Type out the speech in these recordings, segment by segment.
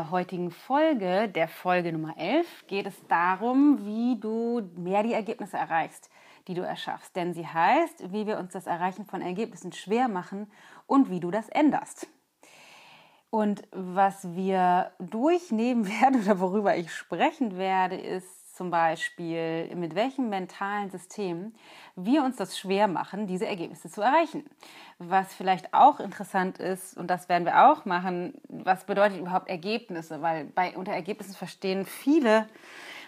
Der heutigen Folge, der Folge Nummer 11, geht es darum, wie du mehr die Ergebnisse erreichst, die du erschaffst. Denn sie heißt, wie wir uns das Erreichen von Ergebnissen schwer machen und wie du das änderst. Und was wir durchnehmen werden oder worüber ich sprechen werde, ist zum Beispiel, mit welchem mentalen System wir uns das schwer machen, diese Ergebnisse zu erreichen. Was vielleicht auch interessant ist, und das werden wir auch machen, was bedeutet überhaupt Ergebnisse? Weil bei unter Ergebnissen verstehen viele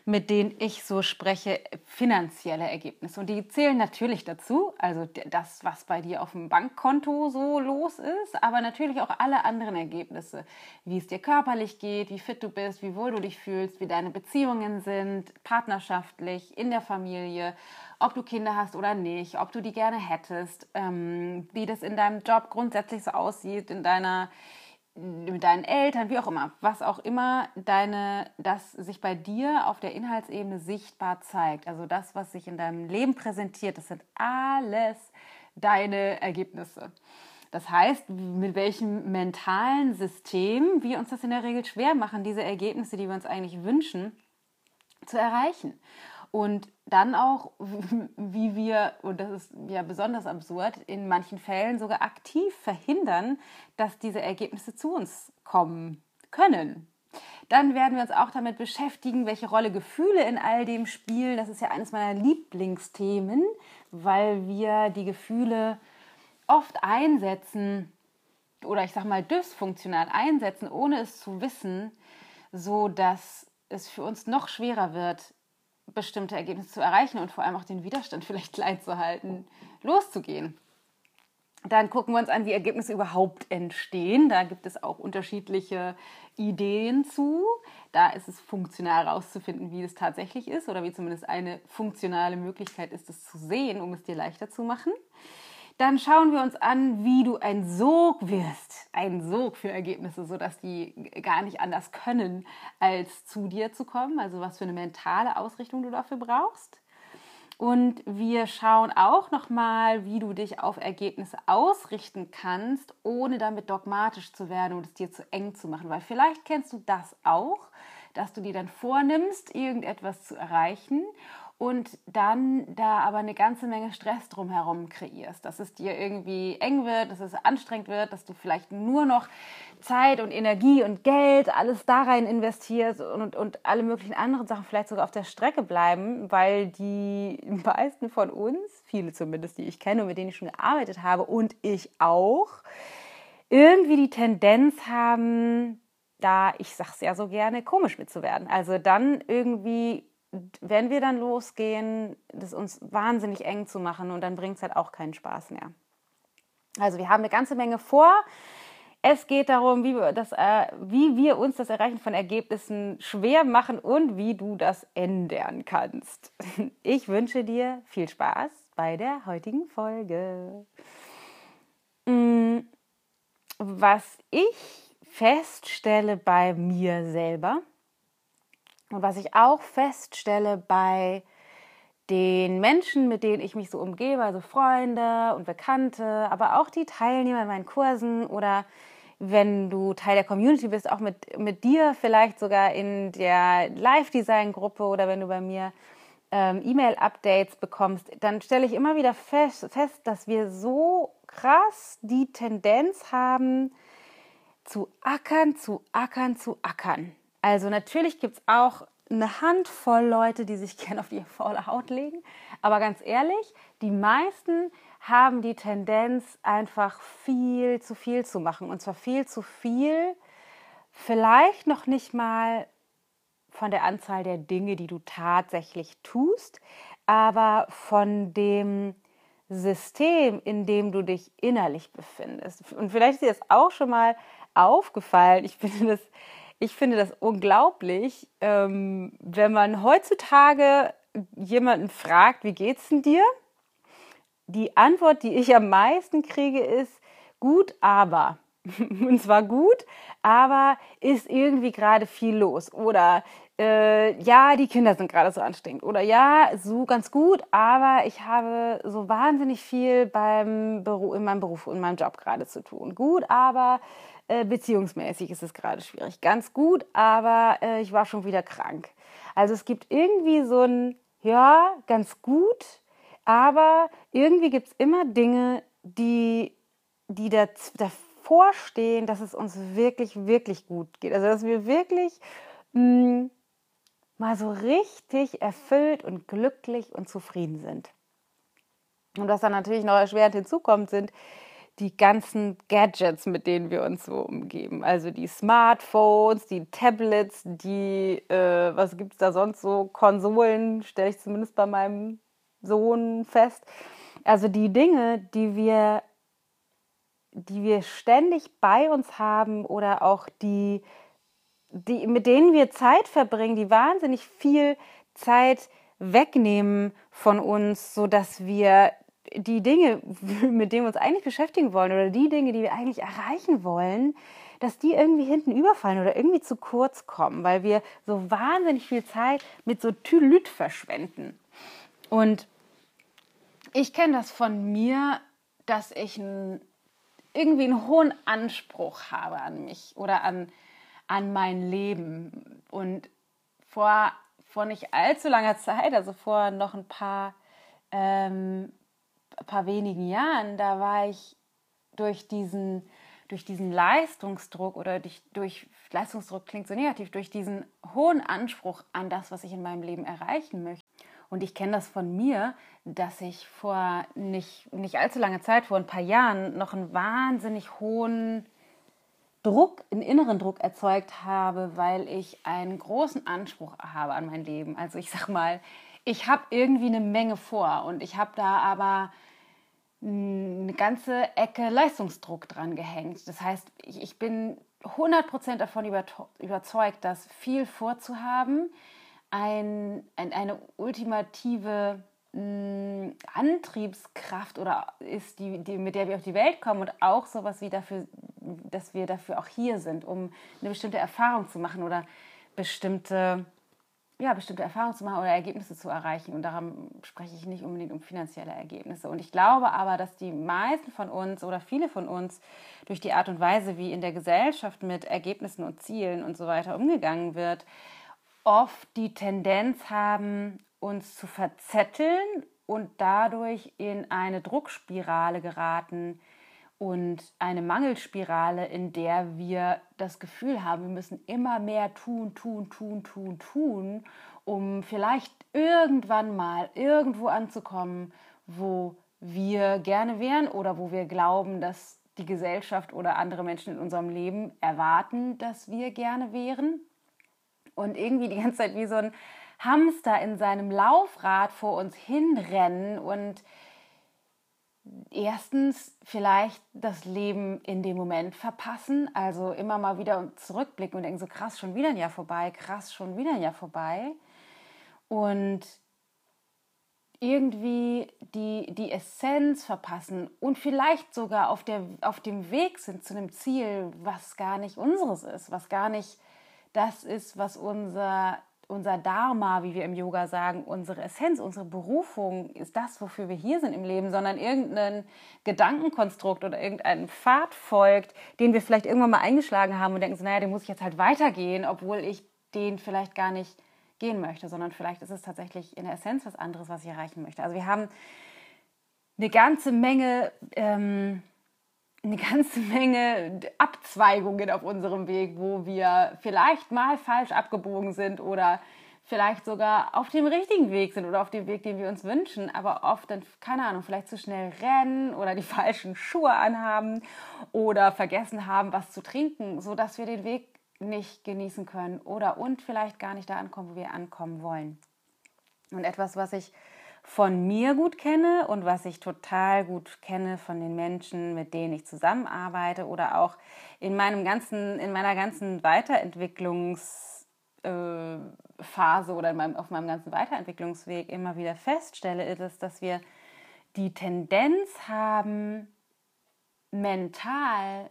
mit denen ich so spreche, finanzielle Ergebnisse. Und die zählen natürlich dazu, also das, was bei dir auf dem Bankkonto so los ist, aber natürlich auch alle anderen Ergebnisse, wie es dir körperlich geht, wie fit du bist, wie wohl du dich fühlst, wie deine Beziehungen sind, partnerschaftlich, in der Familie, ob du Kinder hast oder nicht, ob du die gerne hättest, ähm, wie das in deinem Job grundsätzlich so aussieht, in deiner mit deinen Eltern, wie auch immer, was auch immer deine, das sich bei dir auf der Inhaltsebene sichtbar zeigt. Also das, was sich in deinem Leben präsentiert, das sind alles deine Ergebnisse. Das heißt, mit welchem mentalen System wir uns das in der Regel schwer machen, diese Ergebnisse, die wir uns eigentlich wünschen, zu erreichen. Und dann auch, wie wir, und das ist ja besonders absurd, in manchen Fällen sogar aktiv verhindern, dass diese Ergebnisse zu uns kommen können. Dann werden wir uns auch damit beschäftigen, welche Rolle Gefühle in all dem spielen. Das ist ja eines meiner Lieblingsthemen, weil wir die Gefühle oft einsetzen oder ich sag mal dysfunktional einsetzen, ohne es zu wissen, so dass es für uns noch schwerer wird, bestimmte Ergebnisse zu erreichen und vor allem auch den Widerstand vielleicht klein zu halten, loszugehen. Dann gucken wir uns an, wie Ergebnisse überhaupt entstehen. Da gibt es auch unterschiedliche Ideen zu. Da ist es funktional herauszufinden, wie es tatsächlich ist oder wie zumindest eine funktionale Möglichkeit ist, es zu sehen, um es dir leichter zu machen. Dann schauen wir uns an, wie du ein Sog wirst. Ein Sog für Ergebnisse, sodass die gar nicht anders können, als zu dir zu kommen. Also was für eine mentale Ausrichtung du dafür brauchst. Und wir schauen auch nochmal, wie du dich auf Ergebnisse ausrichten kannst, ohne damit dogmatisch zu werden und es dir zu eng zu machen. Weil vielleicht kennst du das auch, dass du dir dann vornimmst, irgendetwas zu erreichen und dann da aber eine ganze Menge Stress drumherum kreierst, dass es dir irgendwie eng wird, dass es anstrengend wird, dass du vielleicht nur noch Zeit und Energie und Geld, alles da rein investierst und, und alle möglichen anderen Sachen vielleicht sogar auf der Strecke bleiben, weil die meisten von uns, viele zumindest, die ich kenne und mit denen ich schon gearbeitet habe und ich auch, irgendwie die Tendenz haben, da, ich sag's ja so gerne, komisch mitzuwerden. Also dann irgendwie wenn wir dann losgehen, das uns wahnsinnig eng zu machen und dann bringt es halt auch keinen Spaß mehr. Also wir haben eine ganze Menge vor. Es geht darum, wie wir, das, äh, wie wir uns das Erreichen von Ergebnissen schwer machen und wie du das ändern kannst. Ich wünsche dir viel Spaß bei der heutigen Folge. Mm, was ich feststelle bei mir selber, und was ich auch feststelle bei den Menschen, mit denen ich mich so umgebe, also Freunde und Bekannte, aber auch die Teilnehmer in meinen Kursen oder wenn du Teil der Community bist, auch mit, mit dir vielleicht sogar in der Live-Design-Gruppe oder wenn du bei mir ähm, E-Mail-Updates bekommst, dann stelle ich immer wieder fest, fest, dass wir so krass die Tendenz haben, zu ackern, zu ackern, zu ackern. Also natürlich gibt es auch eine Handvoll Leute, die sich gerne auf die faule Haut legen. Aber ganz ehrlich, die meisten haben die Tendenz, einfach viel zu viel zu machen. Und zwar viel zu viel, vielleicht noch nicht mal von der Anzahl der Dinge, die du tatsächlich tust, aber von dem System, in dem du dich innerlich befindest. Und vielleicht ist dir das auch schon mal aufgefallen. Ich finde das ich finde das unglaublich, ähm, wenn man heutzutage jemanden fragt, wie geht's denn dir? Die Antwort, die ich am meisten kriege, ist gut, aber. Und zwar gut, aber ist irgendwie gerade viel los. Oder äh, ja, die Kinder sind gerade so anstrengend. Oder ja, so ganz gut, aber ich habe so wahnsinnig viel beim Beruf, in meinem Beruf, in meinem Job gerade zu tun. Gut, aber äh, beziehungsmäßig ist es gerade schwierig. Ganz gut, aber äh, ich war schon wieder krank. Also es gibt irgendwie so ein, ja, ganz gut, aber irgendwie gibt es immer Dinge, die, die davor stehen, dass es uns wirklich, wirklich gut geht. Also dass wir wirklich mh, hm, mal so richtig erfüllt und glücklich und zufrieden sind. Und was dann natürlich noch erschwerend hinzukommt, sind die ganzen Gadgets, mit denen wir uns so umgeben. Also die Smartphones, die Tablets, die, äh, was gibt es da sonst so, Konsolen, stelle ich zumindest bei meinem Sohn fest. Also die Dinge, die wir, die wir ständig bei uns haben oder auch die, die, mit denen wir Zeit verbringen, die wahnsinnig viel Zeit wegnehmen von uns, sodass wir die Dinge, mit denen wir uns eigentlich beschäftigen wollen oder die Dinge, die wir eigentlich erreichen wollen, dass die irgendwie hinten überfallen oder irgendwie zu kurz kommen, weil wir so wahnsinnig viel Zeit mit so Tylüt verschwenden. Und ich kenne das von mir, dass ich ein, irgendwie einen hohen Anspruch habe an mich oder an, an mein Leben. Und vor, vor nicht allzu langer Zeit, also vor noch ein paar ähm, paar wenigen Jahren, da war ich durch diesen, durch diesen Leistungsdruck oder durch, durch Leistungsdruck klingt so negativ, durch diesen hohen Anspruch an das, was ich in meinem Leben erreichen möchte. Und ich kenne das von mir, dass ich vor nicht, nicht allzu langer Zeit, vor ein paar Jahren, noch einen wahnsinnig hohen Druck, einen inneren Druck erzeugt habe, weil ich einen großen Anspruch habe an mein Leben. Also ich sag mal, ich habe irgendwie eine Menge vor und ich habe da aber eine ganze Ecke Leistungsdruck dran gehängt. Das heißt, ich bin 100% davon überzeugt, dass viel vorzuhaben ein, ein, eine ultimative mh, Antriebskraft oder ist, die, die, mit der wir auf die Welt kommen und auch sowas wie dafür, dass wir dafür auch hier sind, um eine bestimmte Erfahrung zu machen oder bestimmte ja, bestimmte Erfahrungen zu machen oder Ergebnisse zu erreichen. Und daran spreche ich nicht unbedingt um finanzielle Ergebnisse. Und ich glaube aber, dass die meisten von uns oder viele von uns durch die Art und Weise, wie in der Gesellschaft mit Ergebnissen und Zielen und so weiter umgegangen wird, oft die Tendenz haben, uns zu verzetteln und dadurch in eine Druckspirale geraten, und eine Mangelspirale, in der wir das Gefühl haben, wir müssen immer mehr tun, tun, tun, tun, tun, um vielleicht irgendwann mal irgendwo anzukommen, wo wir gerne wären oder wo wir glauben, dass die Gesellschaft oder andere Menschen in unserem Leben erwarten, dass wir gerne wären. Und irgendwie die ganze Zeit wie so ein Hamster in seinem Laufrad vor uns hinrennen und erstens vielleicht das Leben in dem Moment verpassen, also immer mal wieder zurückblicken und denken, so krass, schon wieder ein Jahr vorbei, krass, schon wieder ein Jahr vorbei. Und irgendwie die, die Essenz verpassen und vielleicht sogar auf, der, auf dem Weg sind zu einem Ziel, was gar nicht unseres ist, was gar nicht das ist, was unser unser Dharma, wie wir im Yoga sagen, unsere Essenz, unsere Berufung ist das, wofür wir hier sind im Leben, sondern irgendein Gedankenkonstrukt oder irgendein Pfad folgt, den wir vielleicht irgendwann mal eingeschlagen haben und denken so, naja, den muss ich jetzt halt weitergehen, obwohl ich den vielleicht gar nicht gehen möchte, sondern vielleicht ist es tatsächlich in der Essenz was anderes, was ich erreichen möchte. Also wir haben eine ganze Menge ähm, eine ganze Menge Abzweigungen auf unserem Weg, wo wir vielleicht mal falsch abgebogen sind oder vielleicht sogar auf dem richtigen Weg sind oder auf dem Weg, den wir uns wünschen, aber oft dann, keine Ahnung, vielleicht zu schnell rennen oder die falschen Schuhe anhaben oder vergessen haben, was zu trinken, sodass wir den Weg nicht genießen können oder und vielleicht gar nicht da ankommen, wo wir ankommen wollen. Und etwas, was ich von mir gut kenne und was ich total gut kenne von den Menschen, mit denen ich zusammenarbeite oder auch in meinem ganzen, in meiner ganzen Weiterentwicklungserfahrung Phase oder meinem, auf meinem ganzen Weiterentwicklungsweg immer wieder feststelle, ist es, dass wir die Tendenz haben, mental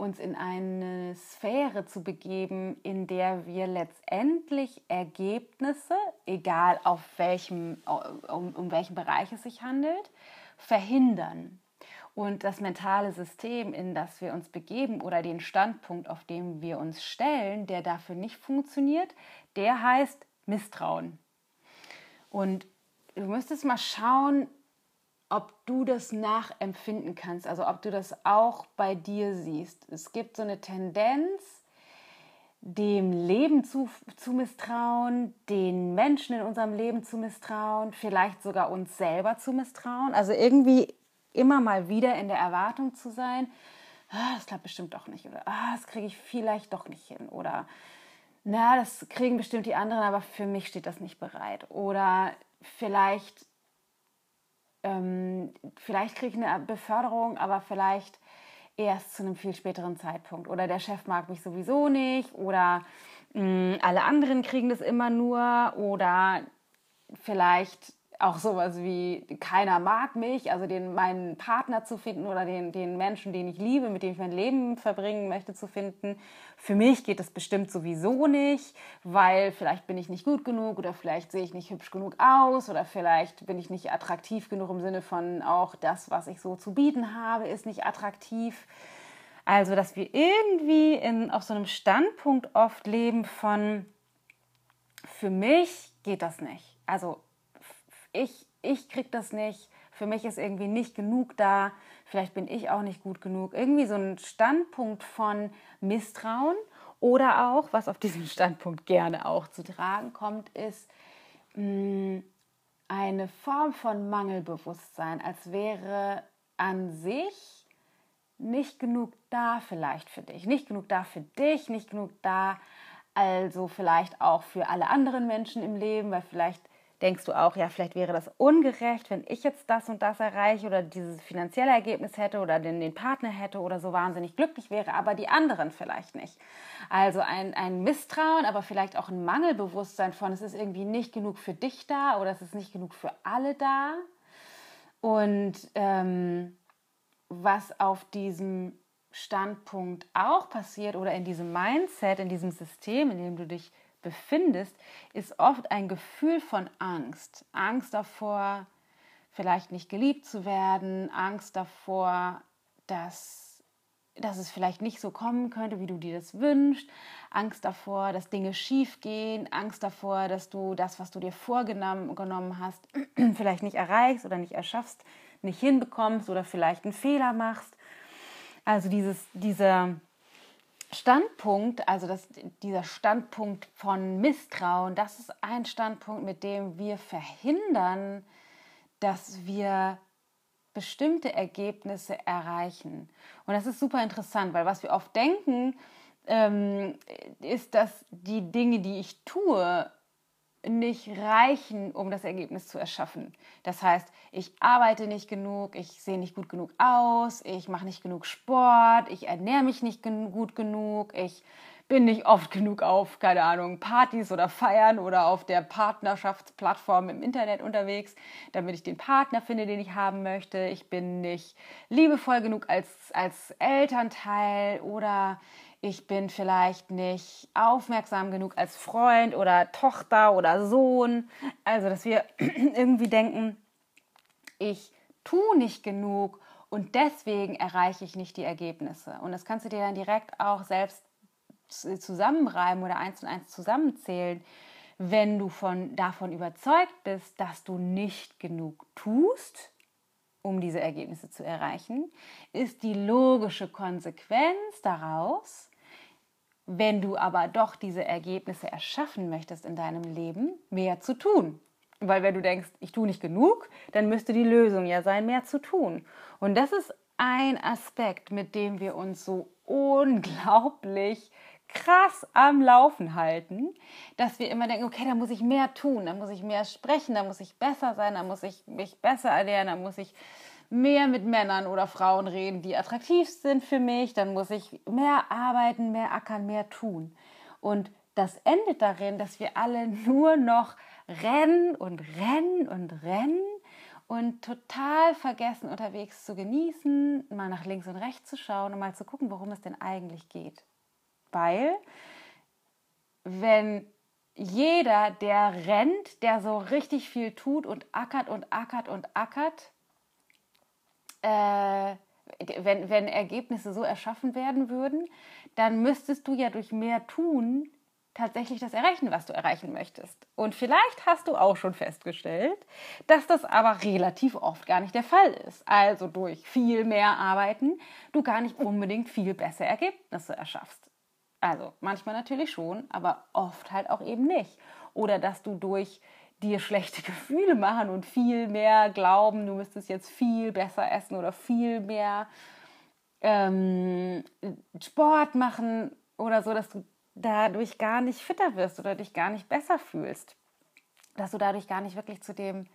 uns in eine Sphäre zu begeben, in der wir letztendlich Ergebnisse, egal auf welchem, um, um welchen Bereich es sich handelt, verhindern. Und das mentale System, in das wir uns begeben oder den Standpunkt, auf dem wir uns stellen, der dafür nicht funktioniert, der heißt Misstrauen. Und du müsstest mal schauen, ob du das nachempfinden kannst, also ob du das auch bei dir siehst. Es gibt so eine Tendenz, dem Leben zu, zu misstrauen, den Menschen in unserem Leben zu misstrauen, vielleicht sogar uns selber zu misstrauen. Also irgendwie immer mal wieder in der Erwartung zu sein, ah, das klappt bestimmt doch nicht oder ah, das kriege ich vielleicht doch nicht hin oder na, das kriegen bestimmt die anderen, aber für mich steht das nicht bereit oder vielleicht ähm, vielleicht kriege ich eine Beförderung, aber vielleicht erst zu einem viel späteren Zeitpunkt. Oder der Chef mag mich sowieso nicht. Oder mh, mm, alle anderen kriegen das immer nur. Oder vielleicht auch sowas wie keiner mag mich, also den meinen Partner zu finden oder den, den Menschen, den ich liebe, mit dem ich mein Leben verbringen möchte, zu finden. Für mich geht das bestimmt sowieso nicht, weil vielleicht bin ich nicht gut genug oder vielleicht sehe ich nicht hübsch genug aus oder vielleicht bin ich nicht attraktiv genug im Sinne von auch das, was ich so zu bieten habe, ist nicht attraktiv. Also, dass wir irgendwie in, auf so einem Standpunkt oft leben von, für mich geht das nicht. Also ich, ich krieg das nicht, für mich ist irgendwie nicht genug da, vielleicht bin ich auch nicht gut genug. Irgendwie so ein Standpunkt von Misstrauen oder auch, was auf diesem Standpunkt gerne auch zu tragen kommt, ist mh, mm, eine Form von Mangelbewusstsein, als wäre an sich nicht genug da vielleicht für dich, nicht genug da für dich, nicht genug da also vielleicht auch für alle anderen Menschen im Leben, weil vielleicht denkst du auch, ja, vielleicht wäre das ungerecht, wenn ich jetzt das und das erreiche oder dieses finanzielle Ergebnis hätte oder den, den Partner hätte oder so wahnsinnig glücklich wäre, aber die anderen vielleicht nicht. Also ein, ein Misstrauen, aber vielleicht auch ein Mangelbewusstsein von, es ist irgendwie nicht genug für dich da oder es ist nicht genug für alle da. Und ähm, was auf diesem Standpunkt auch passiert oder in diesem Mindset, in diesem System, in dem du dich befindest, ist oft ein Gefühl von Angst. Angst davor, vielleicht nicht geliebt zu werden, Angst davor, dass, dass es vielleicht nicht so kommen könnte, wie du dir das wünschst, Angst davor, dass Dinge schief gehen, Angst davor, dass du das, was du dir vorgenommen hast, vielleicht nicht erreichst oder nicht erschaffst, nicht hinbekommst oder vielleicht einen Fehler machst. Also dieses, dieser Standpunkt, also das, dieser Standpunkt von Misstrauen, das ist ein Standpunkt, mit dem wir verhindern, dass wir bestimmte Ergebnisse erreichen. Und das ist super interessant, weil was wir oft denken, ähm, ist, dass die Dinge, die ich tue, nicht reichen, um das Ergebnis zu erschaffen. Das heißt, ich arbeite nicht genug, ich sehe nicht gut genug aus, ich mache nicht genug Sport, ich ernähre mich nicht gut genug, ich bin nicht oft genug auf, keine Ahnung, Partys oder Feiern oder auf der Partnerschaftsplattform im Internet unterwegs, damit ich den Partner finde, den ich haben möchte. Ich bin nicht liebevoll genug als, als Elternteil oder ich bin vielleicht nicht aufmerksam genug als Freund oder Tochter oder Sohn. Also, dass wir irgendwie denken, ich tue nicht genug und deswegen erreiche ich nicht die Ergebnisse. Und das kannst du dir dann direkt auch selbst zusammenreiben oder eins und eins zusammenzählen. Wenn du von, davon überzeugt bist, dass du nicht genug tust, um diese Ergebnisse zu erreichen, ist die logische Konsequenz daraus, wenn du aber doch diese Ergebnisse erschaffen möchtest in deinem Leben, mehr zu tun. Weil wenn du denkst, ich tue nicht genug, dann müsste die Lösung ja sein, mehr zu tun. Und das ist ein Aspekt, mit dem wir uns so unglaublich krass am Laufen halten, dass wir immer denken, okay, da muss ich mehr tun, da muss ich mehr sprechen, da muss ich besser sein, da muss ich mich besser ernähren, da muss ich mehr mit Männern oder Frauen reden, die attraktiv sind für mich, dann muss ich mehr arbeiten, mehr ackern, mehr tun. Und das endet darin, dass wir alle nur noch rennen und rennen und rennen und total vergessen, unterwegs zu genießen, mal nach links und rechts zu schauen und mal zu gucken, worum es denn eigentlich geht. Weil, wenn jeder, der rennt, der so richtig viel tut und ackert und ackert und ackert, äh, wenn, wenn Ergebnisse so erschaffen werden würden, dann müsstest du ja durch mehr tun tatsächlich das erreichen, was du erreichen möchtest. Und vielleicht hast du auch schon festgestellt, dass das aber relativ oft gar nicht der Fall ist. Also durch viel mehr Arbeiten du gar nicht unbedingt viel bessere Ergebnisse erschaffst. Also manchmal natürlich schon, aber oft halt auch eben nicht. Oder dass du durch dir schlechte Gefühle machen und viel mehr glauben, du müsstest jetzt viel besser essen oder viel mehr ähm, Sport machen oder so, dass du dadurch gar nicht fitter wirst oder dich gar nicht besser fühlst. Dass du dadurch gar nicht wirklich zu dem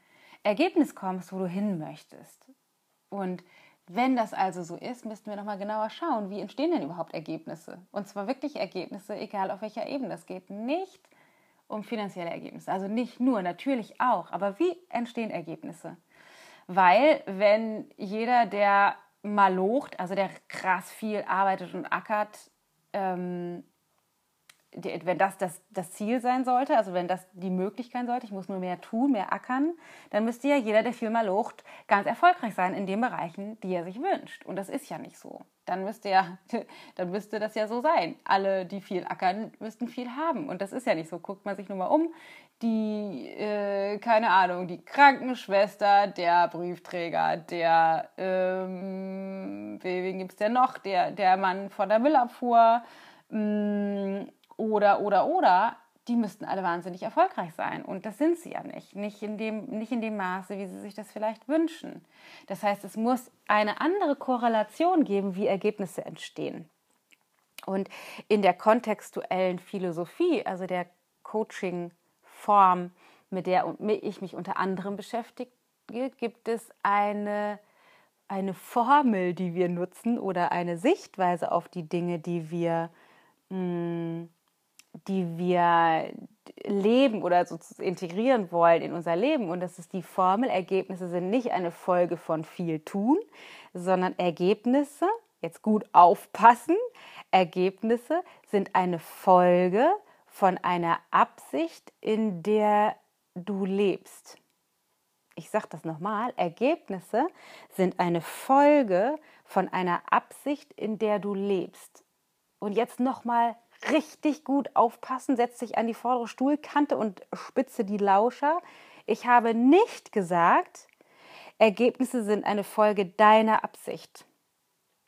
Ergebnis kommst, wo du hin möchtest. Und wenn das also so ist, müssten wir nochmal genauer schauen, wie entstehen denn überhaupt Ergebnisse? Und zwar wirklich Ergebnisse, egal auf welcher Ebene. Es geht nicht um finanzielle Ergebnisse, also nicht nur, natürlich auch, aber wie entstehen Ergebnisse? Weil wenn jeder, der malocht, also der krass viel arbeitet und ackert, ähm, wenn das, das das Ziel sein sollte, also wenn das die Möglichkeit sollte, ich muss nur mehr tun, mehr ackern, dann müsste ja jeder, der viel mal locht, ganz erfolgreich sein in den Bereichen, die er sich wünscht. Und das ist ja nicht so. Dann müsste ja, dann müsste das ja so sein. Alle, die viel ackern, müssten viel haben. Und das ist ja nicht so. Guckt man sich nur mal um. Die, äh, keine Ahnung, die Krankenschwester, der Briefträger, der, ähm, wen gibt es denn noch? Der, der Mann von der Müllabfuhr, mh, mm, oder, oder, oder, die müssten alle wahnsinnig erfolgreich sein. Und das sind sie ja nicht. Nicht in, dem, nicht in dem Maße, wie sie sich das vielleicht wünschen. Das heißt, es muss eine andere Korrelation geben, wie Ergebnisse entstehen. Und in der kontextuellen Philosophie, also der Coaching-Form, mit der ich mich unter anderem beschäftige, gibt es eine, eine Formel, die wir nutzen oder eine Sichtweise auf die Dinge, die wir mh, hm, die wir leben oder so integrieren wollen in unser Leben. Und das ist die Formel, Ergebnisse sind nicht eine Folge von viel tun, sondern Ergebnisse, jetzt gut aufpassen, Ergebnisse sind eine Folge von einer Absicht, in der du lebst. Ich sage das nochmal, Ergebnisse sind eine Folge von einer Absicht, in der du lebst. Und jetzt nochmal richtig gut aufpassen, setz dich an die vordere Stuhlkante und spitze die Lauscher. Ich habe nicht gesagt, Ergebnisse sind eine Folge deiner Absicht.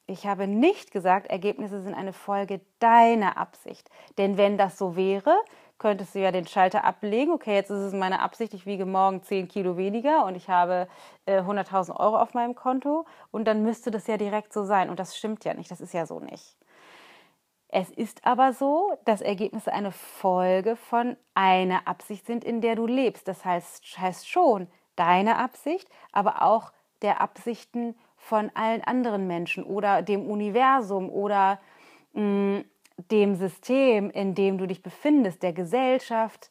Ich habe nicht gesagt, Ergebnisse sind eine Folge deiner Absicht. Denn wenn das so wäre, könntest du ja den Schalter ablegen. Okay, jetzt ist es meine Absicht, ich wiege morgen 10 Kilo weniger und ich habe äh, 100.000 Euro auf meinem Konto. Und dann müsste das ja direkt so sein. Und das stimmt ja nicht. Das ist ja so nicht. Es ist aber so, dass Ergebnisse eine Folge von einer Absicht sind, in der du lebst. Das heißt, heißt schon deine Absicht, aber auch der Absichten von allen anderen Menschen oder dem Universum oder mh, mm, dem System, in dem du dich befindest, der Gesellschaft,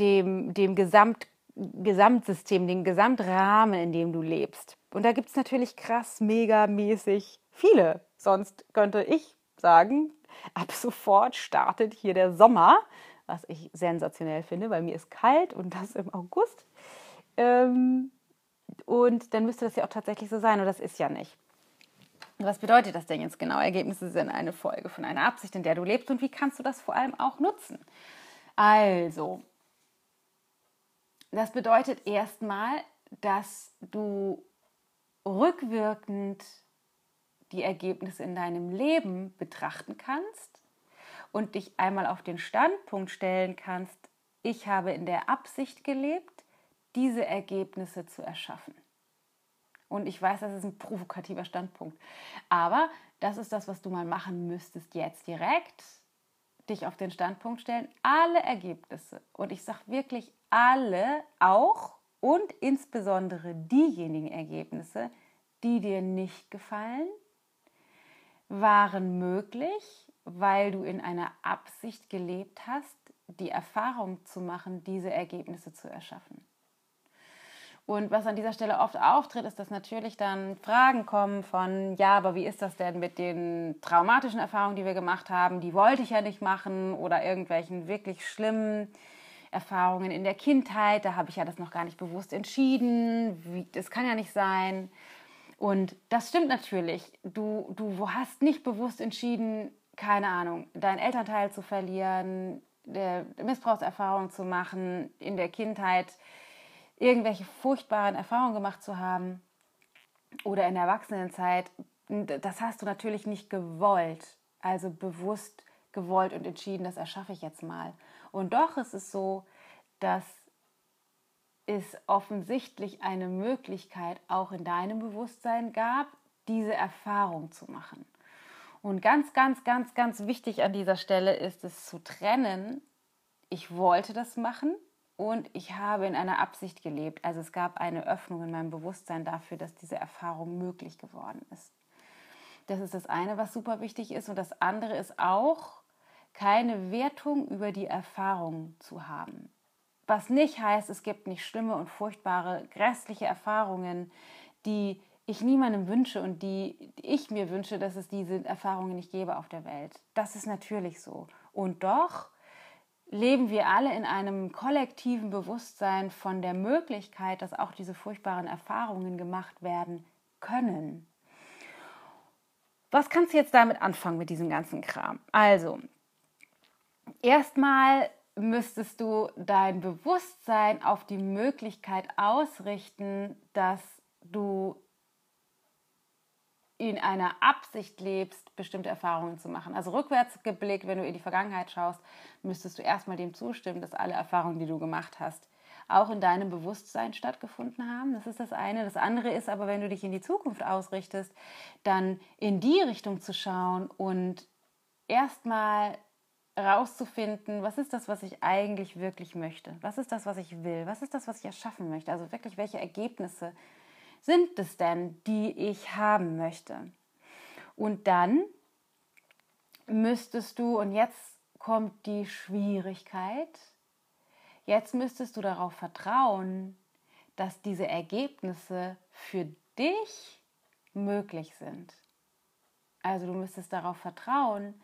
dem, dem Gesamt, Gesamtsystem, dem Gesamtrahmen, in dem du lebst. Und da gibt es natürlich krass, mega mäßig viele. Sonst könnte ich sagen, ab sofort startet hier der Sommer, was ich sensationell finde, weil mir ist kalt und das im August. Ähm, und dann müsste das ja auch tatsächlich so sein und das ist ja nicht. Was bedeutet das denn jetzt genau? Ergebnisse sind eine Folge von einer Absicht, in der du lebst und wie kannst du das vor allem auch nutzen? Also, das bedeutet erstmal, dass du rückwirkend die Ergebnisse in deinem Leben betrachten kannst und dich einmal auf den Standpunkt stellen kannst, ich habe in der Absicht gelebt, diese Ergebnisse zu erschaffen. Und ich weiß, das ist ein provokativer Standpunkt. Aber das ist das, was du mal machen müsstest jetzt direkt. Dich auf den Standpunkt stellen, alle Ergebnisse. Und ich sage wirklich alle, auch und insbesondere diejenigen Ergebnisse, die dir nicht gefallen, waren möglich, weil du in einer Absicht gelebt hast, die Erfahrung zu machen, diese Ergebnisse zu erschaffen. Und was an dieser Stelle oft auftritt, ist, dass natürlich dann Fragen kommen von, ja, aber wie ist das denn mit den traumatischen Erfahrungen, die wir gemacht haben? Die wollte ich ja nicht machen oder irgendwelchen wirklich schlimmen Erfahrungen in der Kindheit, da habe ich ja das noch gar nicht bewusst entschieden. Wie, das kann ja nicht sein. Und das stimmt natürlich. Du, du hast nicht bewusst entschieden, keine Ahnung, deinen Elternteil zu verlieren, Missbrauchserfahrungen zu machen in der Kindheit, irgendwelche furchtbaren Erfahrungen gemacht zu haben oder in der Erwachsenenzeit. Das hast du natürlich nicht gewollt, also bewusst gewollt und entschieden, das erschaffe ich jetzt mal. Und doch ist es so, dass es offensichtlich eine Möglichkeit auch in deinem Bewusstsein gab, diese Erfahrung zu machen. Und ganz, ganz, ganz, ganz wichtig an dieser Stelle ist es zu trennen, ich wollte das machen und ich habe in einer Absicht gelebt. Also es gab eine Öffnung in meinem Bewusstsein dafür, dass diese Erfahrung möglich geworden ist. Das ist das eine, was super wichtig ist. Und das andere ist auch, keine Wertung über die Erfahrung zu haben. Was nicht heißt, es gibt nicht schlimme und furchtbare, grässliche Erfahrungen, die ich niemandem wünsche und die ich mir wünsche, dass es diese Erfahrungen nicht gäbe auf der Welt. Das ist natürlich so. Und doch leben wir alle in einem kollektiven Bewusstsein von der Möglichkeit, dass auch diese furchtbaren Erfahrungen gemacht werden können. Was kannst du jetzt damit anfangen mit diesem ganzen Kram? Also, erstmal müsstest du dein Bewusstsein auf die Möglichkeit ausrichten, dass du in einer Absicht lebst, bestimmte Erfahrungen zu machen. Also rückwärts geblickt, wenn du in die Vergangenheit schaust, müsstest du erstmal dem zustimmen, dass alle Erfahrungen, die du gemacht hast, auch in deinem Bewusstsein stattgefunden haben. Das ist das eine. Das andere ist aber, wenn du dich in die Zukunft ausrichtest, dann in die Richtung zu schauen und erstmal rauszufinden, was ist das, was ich eigentlich wirklich möchte? Was ist das, was ich will? Was ist das, was ich erschaffen möchte? Also wirklich, welche Ergebnisse sind es denn, die ich haben möchte? Und dann müsstest du, und jetzt kommt die Schwierigkeit, jetzt müsstest du darauf vertrauen, dass diese Ergebnisse für dich möglich sind. Also du müsstest darauf vertrauen,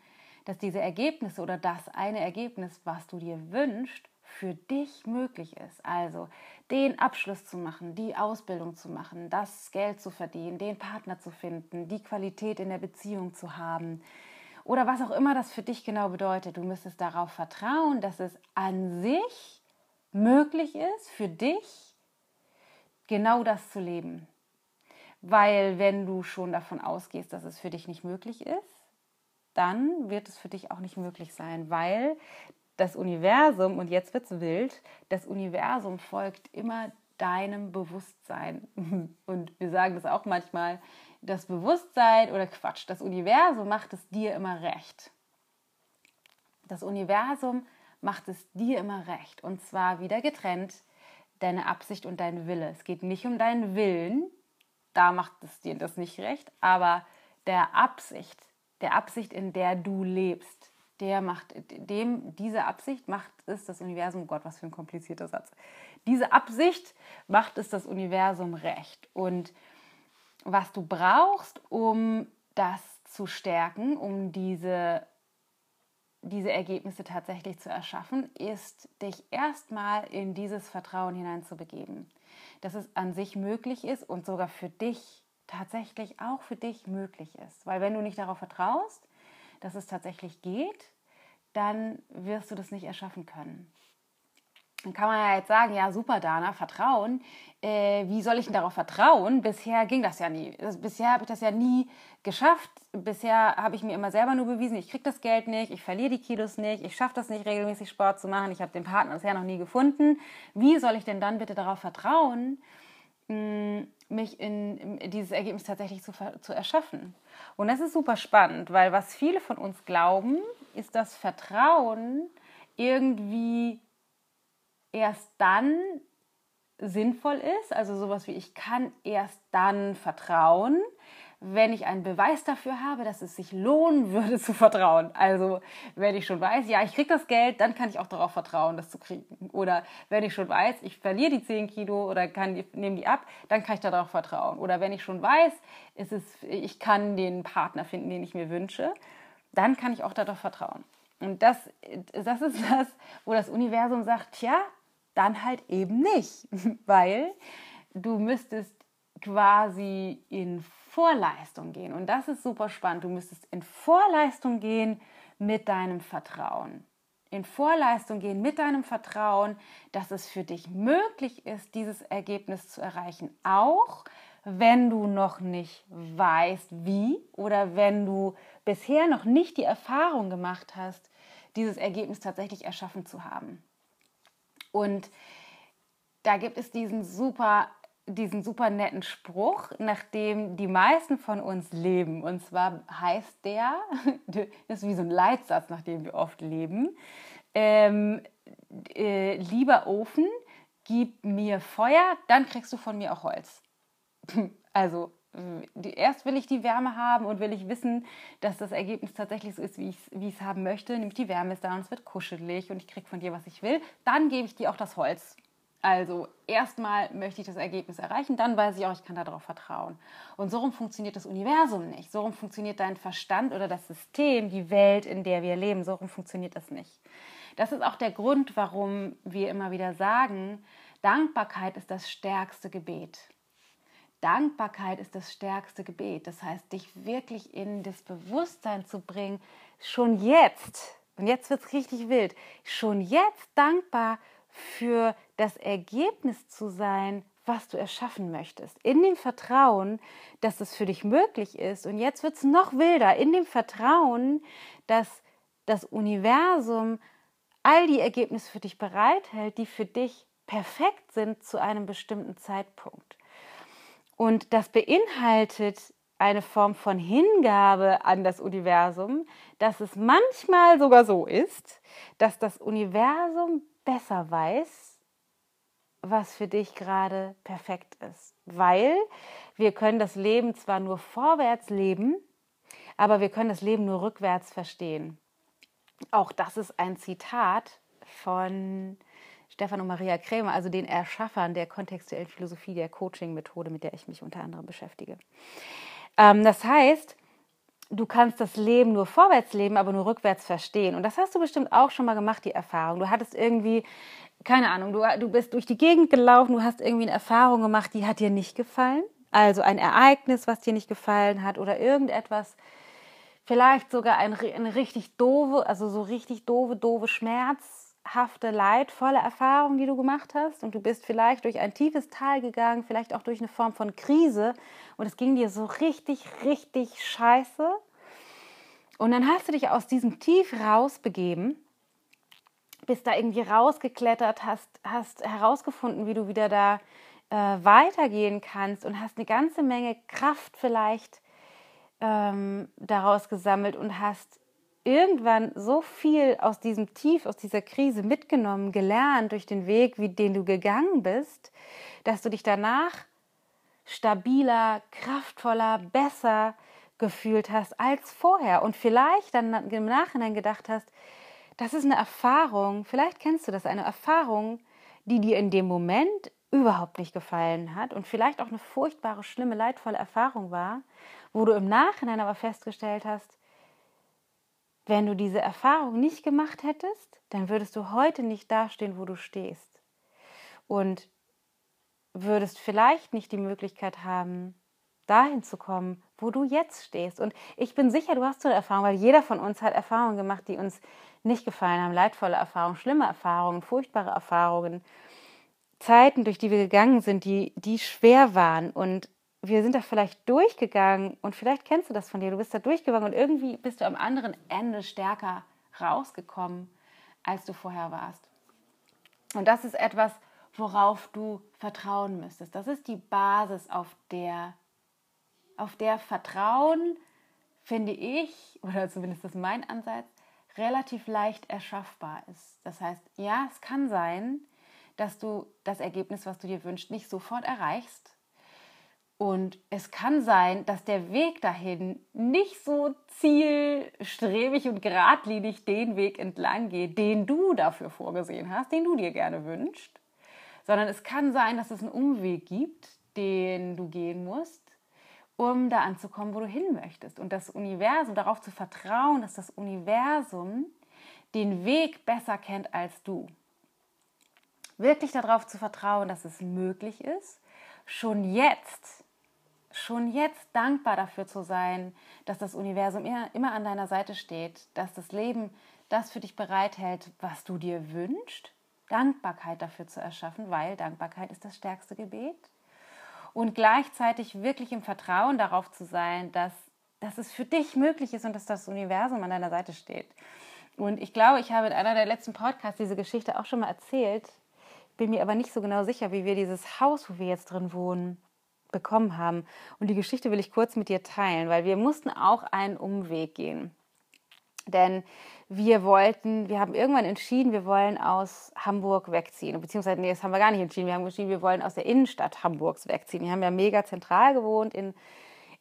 dass diese Ergebnisse oder das eine Ergebnis, was du dir wünschst, für dich möglich ist. Also den Abschluss zu machen, die Ausbildung zu machen, das Geld zu verdienen, den Partner zu finden, die Qualität in der Beziehung zu haben oder was auch immer das für dich genau bedeutet. Du müsstest darauf vertrauen, dass es an sich möglich ist, für dich genau das zu leben. Weil wenn du schon davon ausgehst, dass es für dich nicht möglich ist, dann wird es für dich auch nicht möglich sein, weil das Universum, und jetzt wird es wild, das Universum folgt immer deinem Bewusstsein. Und wir sagen das auch manchmal, das Bewusstsein oder Quatsch, das Universum macht es dir immer recht. Das Universum macht es dir immer recht. Und zwar wieder getrennt, deine Absicht und dein Wille. Es geht nicht um deinen Willen, da macht es dir das nicht recht, aber der Absicht, der Absicht, in der du lebst, der macht dem diese Absicht macht es das Universum oh Gott was für ein komplizierter Satz. Diese Absicht macht es das Universum recht. Und was du brauchst um das zu stärken um diese diese Ergebnisse tatsächlich zu erschaffen ist dich erstmal in dieses Vertrauen hineinzubegeben. Dass es an sich möglich ist und sogar für dich tatsächlich auch für dich möglich ist. Weil wenn du nicht darauf vertraust, dass es tatsächlich geht, dann wirst du das nicht erschaffen können. Dann kann man ja jetzt sagen, ja super Dana, Vertrauen. Äh, wie soll ich denn darauf vertrauen? Bisher ging das ja nie. Bisher habe ich das ja nie geschafft. Bisher habe ich mir immer selber nur bewiesen, ich kriege das Geld nicht, ich verliere die Kilos nicht, ich schaffe das nicht regelmäßig Sport zu machen, ich habe den Partner bisher noch nie gefunden. Wie soll ich denn dann bitte darauf vertrauen, mich in, in dieses Ergebnis tatsächlich zu, zu erschaffen. Und das ist super spannend, weil was viele von uns glauben, ist, dass Vertrauen irgendwie erst dann sinnvoll ist, also sowas wie ich kann erst dann vertrauen, wenn ich einen Beweis dafür habe, dass es sich lohnen würde zu vertrauen. Also wenn ich schon weiß, ja, ich kriege das Geld, dann kann ich auch darauf vertrauen, das zu kriegen. Oder wenn ich schon weiß, ich verliere die 10 Kilo oder kann nehme die ab, dann kann ich darauf vertrauen. Oder wenn ich schon weiß, es, ich kann den Partner finden, den ich mir wünsche, dann kann ich auch darauf vertrauen. Und das, das ist das, wo das Universum sagt, tja, dann halt eben nicht, weil du müsstest quasi in Vorleistung gehen. Und das ist super spannend. Du müsstest in Vorleistung gehen mit deinem Vertrauen. In Vorleistung gehen mit deinem Vertrauen, dass es für dich möglich ist, dieses Ergebnis zu erreichen. Auch wenn du noch nicht weißt, wie oder wenn du bisher noch nicht die Erfahrung gemacht hast, dieses Ergebnis tatsächlich erschaffen zu haben. Und da gibt es diesen super diesen super netten Spruch, nach dem die meisten von uns leben. Und zwar heißt der, das ist wie so ein Leitsatz, nach dem wir oft leben, ähm, äh, lieber Ofen, gib mir Feuer, dann kriegst du von mir auch Holz. Also die, erst will ich die Wärme haben und will ich wissen, dass das Ergebnis tatsächlich so ist, wie ich es haben möchte. Nämlich die Wärme ist da und es wird kuschelig und ich kriege von dir, was ich will. Dann gebe ich dir auch das Holz. Also erstmal möchte ich das Ergebnis erreichen, dann weiß ich auch, ich kann darauf vertrauen. Und so rum funktioniert das Universum nicht. So rum funktioniert dein Verstand oder das System, die Welt, in der wir leben. So rum funktioniert das nicht. Das ist auch der Grund, warum wir immer wieder sagen, Dankbarkeit ist das stärkste Gebet. Dankbarkeit ist das stärkste Gebet. Das heißt, dich wirklich in das Bewusstsein zu bringen, schon jetzt, und jetzt wird es richtig wild, schon jetzt dankbar für das Ergebnis zu sein, was du erschaffen möchtest. In dem Vertrauen, dass es für dich möglich ist. Und jetzt wird es noch wilder. In dem Vertrauen, dass das Universum all die Ergebnisse für dich bereithält, die für dich perfekt sind zu einem bestimmten Zeitpunkt. Und das beinhaltet eine Form von Hingabe an das Universum, dass es manchmal sogar so ist, dass das Universum besser weiß, was für dich gerade perfekt ist. Weil wir können das Leben zwar nur vorwärts leben, aber wir können das Leben nur rückwärts verstehen. Auch das ist ein Zitat von Stefan und Maria Krämer, also den Erschaffern der kontextuellen Philosophie, der Coaching-Methode, mit der ich mich unter anderem beschäftige. Ähm, das heißt, du kannst das Leben nur vorwärts leben, aber nur rückwärts verstehen. Und das hast du bestimmt auch schon mal gemacht, die Erfahrung. Du hattest irgendwie, keine Ahnung, du, du bist durch die Gegend gelaufen, du hast irgendwie eine Erfahrung gemacht, die hat dir nicht gefallen. Also ein Ereignis, was dir nicht gefallen hat oder irgendetwas, vielleicht sogar ein, eine richtig doofe, also so richtig doofe, doofe Schmerz, schmerzhafte, leidvolle Erfahrung, die du gemacht hast und du bist vielleicht durch ein tiefes Tal gegangen, vielleicht auch durch eine Form von Krise und es ging dir so richtig, richtig scheiße. Und dann hast du dich aus diesem Tief rausbegeben, bist da irgendwie rausgeklettert, hast, hast herausgefunden, wie du wieder da äh, weitergehen kannst und hast eine ganze Menge Kraft vielleicht ähm, daraus gesammelt und hast irgendwann so viel aus diesem Tief, aus dieser Krise mitgenommen, gelernt durch den Weg, wie den du gegangen bist, dass du dich danach stabiler, kraftvoller, besser gefühlt hast als vorher und vielleicht dann im Nachhinein gedacht hast, das ist eine Erfahrung, vielleicht kennst du das, eine Erfahrung, die dir in dem Moment überhaupt nicht gefallen hat und vielleicht auch eine furchtbare, schlimme, leidvolle Erfahrung war, wo du im Nachhinein aber festgestellt hast, wenn du diese Erfahrung nicht gemacht hättest, dann würdest du heute nicht dastehen, wo du stehst. Und würdest vielleicht nicht die Möglichkeit haben, dahin zu kommen, wo du jetzt stehst. Und ich bin sicher, du hast so eine Erfahrung, weil jeder von uns hat Erfahrungen gemacht, die uns nicht gefallen haben. Leidvolle Erfahrungen, schlimme Erfahrungen, furchtbare Erfahrungen. Zeiten, durch die wir gegangen sind, die, die schwer waren. Und wir sind da vielleicht durchgegangen und vielleicht kennst du das von dir. Du bist da durchgegangen und irgendwie bist du am anderen Ende stärker rausgekommen, als du vorher warst. Und das ist etwas, worauf du vertrauen müsstest. Das ist die Basis, auf der, auf der Vertrauen, finde ich, oder zumindest ist mein Ansatz, relativ leicht erschaffbar ist. Das heißt, ja, es kann sein, dass du das Ergebnis, was du dir wünschst, nicht sofort erreichst Und es kann sein, dass der Weg dahin nicht so zielstrebig und geradlinig den Weg entlang geht, den du dafür vorgesehen hast, den du dir gerne wünschst, sondern es kann sein, dass es einen Umweg gibt, den du gehen musst, um da anzukommen, wo du hin möchtest. Und das Universum, darauf zu vertrauen, dass das Universum den Weg besser kennt als du. Wirklich darauf zu vertrauen, dass es möglich ist, schon jetzt schon jetzt dankbar dafür zu sein, dass das Universum immer, an deiner Seite steht, dass das Leben das für dich bereithält, was du dir wünschst. Dankbarkeit dafür zu erschaffen, weil Dankbarkeit ist das stärkste Gebet. Und gleichzeitig wirklich im Vertrauen darauf zu sein, dass, dass es für dich möglich ist und dass das Universum an deiner Seite steht. Und ich glaube, ich habe in einer der letzten Podcasts diese Geschichte auch schon mal erzählt, bin mir aber nicht so genau sicher, wie wir dieses Haus, wo wir jetzt drin wohnen, bekommen haben. Und die Geschichte will ich kurz mit dir teilen, weil wir mussten auch einen Umweg gehen. Denn wir wollten, wir haben irgendwann entschieden, wir wollen aus Hamburg wegziehen. Beziehungsweise, nee, das haben wir gar nicht entschieden. Wir haben entschieden, wir wollen aus der Innenstadt Hamburgs wegziehen. Wir haben ja mega zentral gewohnt in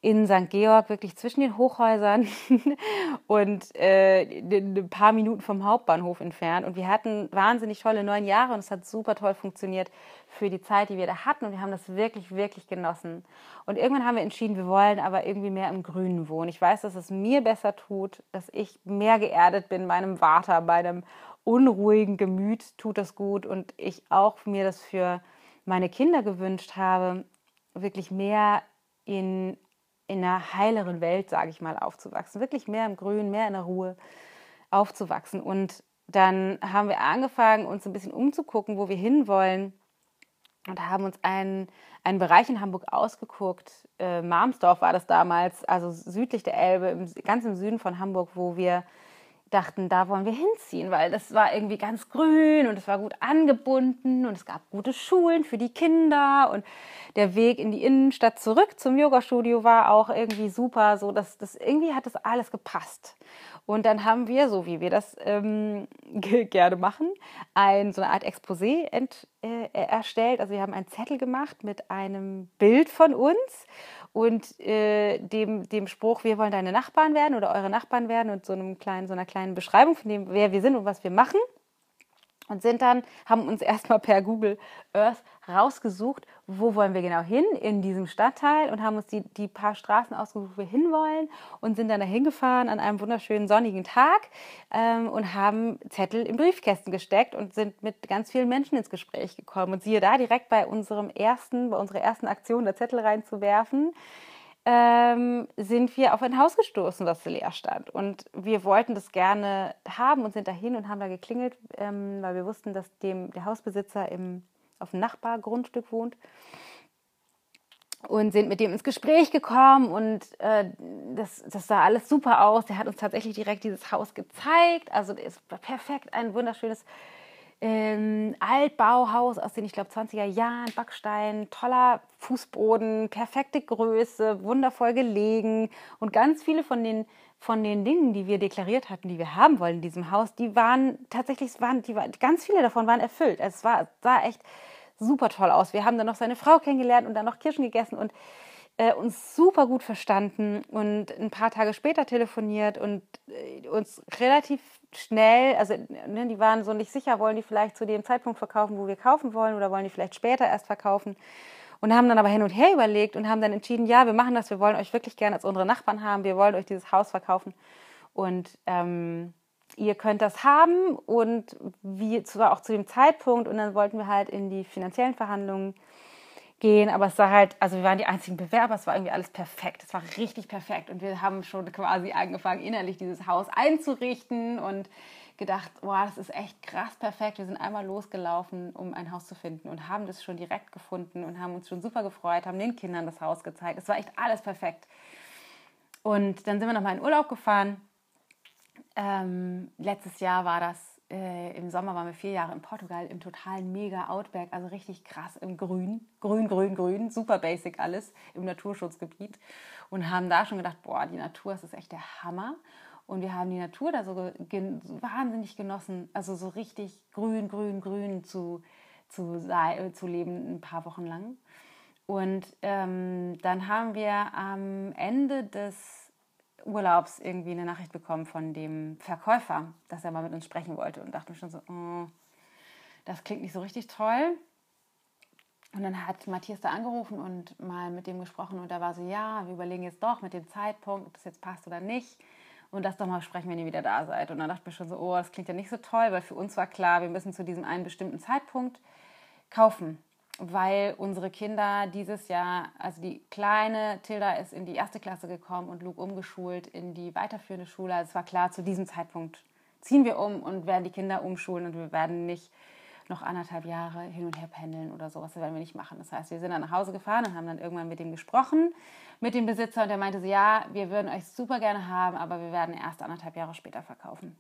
in St. Georg, wirklich zwischen den Hochhäusern und äh, ein paar Minuten vom Hauptbahnhof entfernt. Und wir hatten wahnsinnig tolle neun Jahre und es hat super toll funktioniert für die Zeit, die wir da hatten. Und wir haben das wirklich, wirklich genossen. Und irgendwann haben wir entschieden, wir wollen aber irgendwie mehr im Grünen wohnen. Ich weiß, dass es mir besser tut, dass ich mehr geerdet bin bei einem Vater, bei einem unruhigen Gemüt tut das gut. Und ich auch mir das für meine Kinder gewünscht habe, wirklich mehr in in einer heileren Welt, sage ich mal, aufzuwachsen. Wirklich mehr im Grün, mehr in der Ruhe aufzuwachsen. Und dann haben wir angefangen, uns ein bisschen umzugucken, wo wir hinwollen. Und haben uns einen, einen Bereich in Hamburg ausgeguckt. Äh, Marmsdorf war das damals, also südlich der Elbe, im, ganz im Süden von Hamburg, wo wir dachten, da wollen wir hinziehen, weil das war irgendwie ganz grün und es war gut angebunden und es gab gute Schulen für die Kinder und der Weg in die Innenstadt zurück zum Yoga-Studio war auch irgendwie super, so dass das irgendwie hat das alles gepasst. Und dann haben wir, so wie wir das ähm, gerne machen, ein, so eine Art Exposé ent, äh, erstellt. Also wir haben einen Zettel gemacht mit einem Bild von uns und äh, dem, dem Spruch, wir wollen deine Nachbarn werden oder eure Nachbarn werden und so, einem kleinen, so einer kleinen Beschreibung von dem, wer wir sind und was wir machen und sind dann, haben uns erstmal per Google Earth rausgesucht, wo wollen wir genau hin in diesem Stadtteil und haben uns die, die paar Straßen ausgesucht, wo wir hinwollen und sind dann dahin gefahren an einem wunderschönen sonnigen Tag ähm, und haben Zettel in Briefkästen gesteckt und sind mit ganz vielen Menschen ins Gespräch gekommen. Und siehe da, direkt bei unserem ersten, bei unserer ersten Aktion, der Zettel reinzuwerfen, ähm, sind wir auf ein Haus gestoßen, das leer stand. Und wir wollten das gerne haben und sind dahin und haben da geklingelt, ähm, weil wir wussten, dass dem, der Hausbesitzer im, auf dem Nachbargrundstück wohnt. Und sind mit dem ins Gespräch gekommen und äh, das, das sah alles super aus. Der hat uns tatsächlich direkt dieses Haus gezeigt. Also war perfekt, ein wunderschönes ähm, Altbauhaus aus den, ich glaube, 20er Jahren, Backstein, toller Fußboden, perfekte Größe, wundervoll gelegen und ganz viele von den von den Dingen, die wir deklariert hatten, die wir haben wollen in diesem Haus, die waren tatsächlich, waren, die waren, ganz viele davon waren erfüllt. Es war, sah echt super toll aus. Wir haben dann noch seine Frau kennengelernt und dann noch Kirschen gegessen und äh, uns super gut verstanden und ein paar Tage später telefoniert und äh, uns relativ schnell, also ne, die waren so nicht sicher, wollen die vielleicht zu dem Zeitpunkt verkaufen, wo wir kaufen wollen oder wollen die vielleicht später erst verkaufen? Und haben dann aber hin und her überlegt und haben dann entschieden, ja, wir machen das, wir wollen euch wirklich gerne als unsere Nachbarn haben, wir wollen euch dieses Haus verkaufen. Und ähm, ihr könnt das haben und wie zwar auch zu dem Zeitpunkt und dann wollten wir halt in die finanziellen Verhandlungen gehen, aber es war halt, also wir waren die einzigen Bewerber, es war irgendwie alles perfekt, es war richtig perfekt und wir haben schon quasi angefangen, innerlich dieses Haus einzurichten und gedacht, wow, das ist echt krass perfekt. Wir sind einmal losgelaufen, um ein Haus zu finden und haben das schon direkt gefunden und haben uns schon super gefreut, haben den Kindern das Haus gezeigt. Es war echt alles perfekt. Und dann sind wir nochmal in Urlaub gefahren. Ähm, letztes Jahr war das äh, im Sommer waren wir vier Jahre in Portugal im totalen mega Outback, also richtig krass im Grün, grün, grün, grün, super basic alles im Naturschutzgebiet und haben da schon gedacht, boah, die Natur, das ist echt der Hammer. Und wir haben die Natur da so, gen wahnsinnig genossen, also so richtig grün, grün, grün zu, zu, zu leben ein paar Wochen lang. Und ähm, dann haben wir am Ende des Urlaubs irgendwie eine Nachricht bekommen von dem Verkäufer, dass er mal mit uns sprechen wollte und dachte mir schon so, oh, das klingt nicht so richtig toll. Und dann hat Matthias da angerufen und mal mit dem gesprochen und da war so, ja, wir überlegen jetzt doch mit dem Zeitpunkt, ob das jetzt passt oder nicht. Und das doch mal sprechen, wenn ihr wieder da seid. Und dann dachte ich mir schon so, oh, das klingt ja nicht so toll, weil für uns war klar, wir müssen zu diesem einen bestimmten Zeitpunkt kaufen weil unsere Kinder dieses Jahr, also die kleine Tilda ist in die erste Klasse gekommen und Luke umgeschult in die weiterführende Schule. Also es war klar, zu diesem Zeitpunkt ziehen wir um und werden die Kinder umschulen und wir werden nicht noch anderthalb Jahre hin und her pendeln oder sowas. Das werden wir nicht machen. Das heißt, wir sind dann nach Hause gefahren und haben dann irgendwann mit dem gesprochen, mit dem Besitzer und der meinte so, ja, wir würden euch super gerne haben, aber wir werden erst anderthalb Jahre später verkaufen.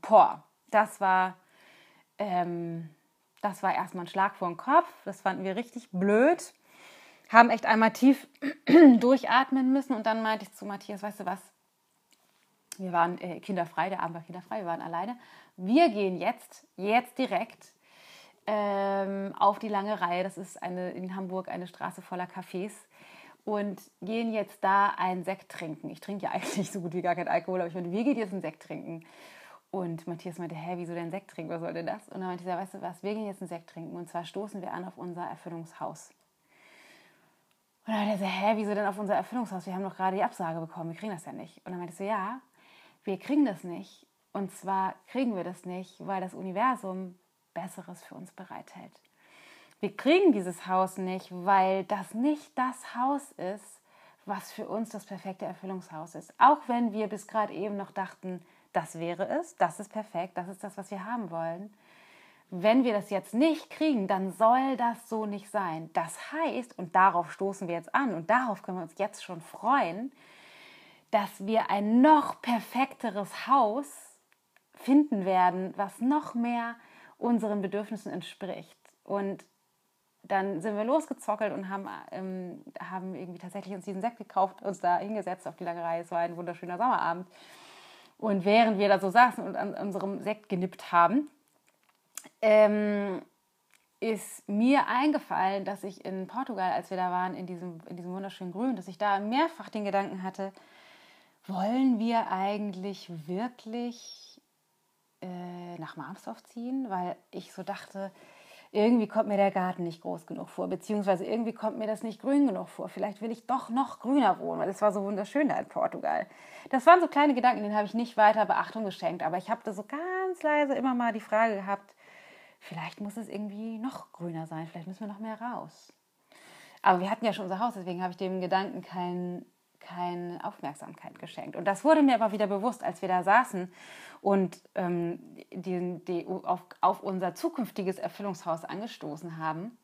Boah, das war... Ähm, das war erstmal ein Schlag vor den Kopf. Das fanden wir richtig blöd. Haben echt einmal tief durchatmen müssen. Und dann meinte ich zu Matthias, weißt du was? Wir waren äh, kinderfrei, der Abend war kinderfrei, wir waren alleine. Wir gehen jetzt, jetzt direkt ähm, auf die lange Reihe. Das ist eine, in Hamburg eine Straße voller Cafés und gehen jetzt da einen Sekt trinken. Ich trinke ja eigentlich so gut wie gar keinen Alkohol, aber ich meine, wir gehen jetzt einen Sekt trinken. Und Matthias meinte, hä, wieso denn Sekt trinken? Was soll denn das? Und dann meinte ich, weißt du was, wir gehen jetzt einen Sekt trinken. Und zwar stoßen wir an auf unser Erfüllungshaus. Und dann meinte er hä, wieso denn auf unser Erfüllungshaus? Wir haben doch gerade die Absage bekommen, wir kriegen das ja nicht. Und dann meinte ich ja, wir kriegen das nicht. Und zwar kriegen wir das nicht, weil das Universum Besseres für uns bereithält. Wir kriegen dieses Haus nicht, weil das nicht das Haus ist, was für uns das perfekte Erfüllungshaus ist. Auch wenn wir bis gerade eben noch dachten, das wäre es, das ist perfekt, das ist das, was wir haben wollen. Wenn wir das jetzt nicht kriegen, dann soll das so nicht sein. Das heißt, und darauf stoßen wir jetzt an und darauf können wir uns jetzt schon freuen, dass wir ein noch perfekteres Haus finden werden, was noch mehr unseren Bedürfnissen entspricht. Und dann sind wir losgezockelt und haben, ähm, haben irgendwie tatsächlich uns diesen Sekt gekauft, uns da hingesetzt auf die lange Reihe. Es war ein wunderschöner Sommerabend. Und während wir da so saßen und an unserem Sekt genippt haben, ähm, ist mir eingefallen, dass ich in Portugal, als wir da waren, in diesem, in diesem wunderschönen Grün, dass ich da mehrfach den Gedanken hatte, wollen wir eigentlich wirklich äh, nach Marmsdorf ziehen? Weil ich so dachte, irgendwie kommt mir der Garten nicht groß genug vor, beziehungsweise irgendwie kommt mir das nicht grün genug vor. Vielleicht will ich doch noch grüner wohnen, weil es war so wunderschön da in Portugal. Das waren so kleine Gedanken, denen habe ich nicht weiter Beachtung geschenkt, aber ich habe da so ganz leise immer mal die Frage gehabt, vielleicht muss es irgendwie noch grüner sein, vielleicht müssen wir noch mehr raus. Aber wir hatten ja schon unser Haus, deswegen habe ich dem Gedanken keinen keine Aufmerksamkeit geschenkt. Und das wurde mir aber wieder bewusst, als wir da saßen und ähm, die, die auf, auf, unser zukünftiges Erfüllungshaus angestoßen haben,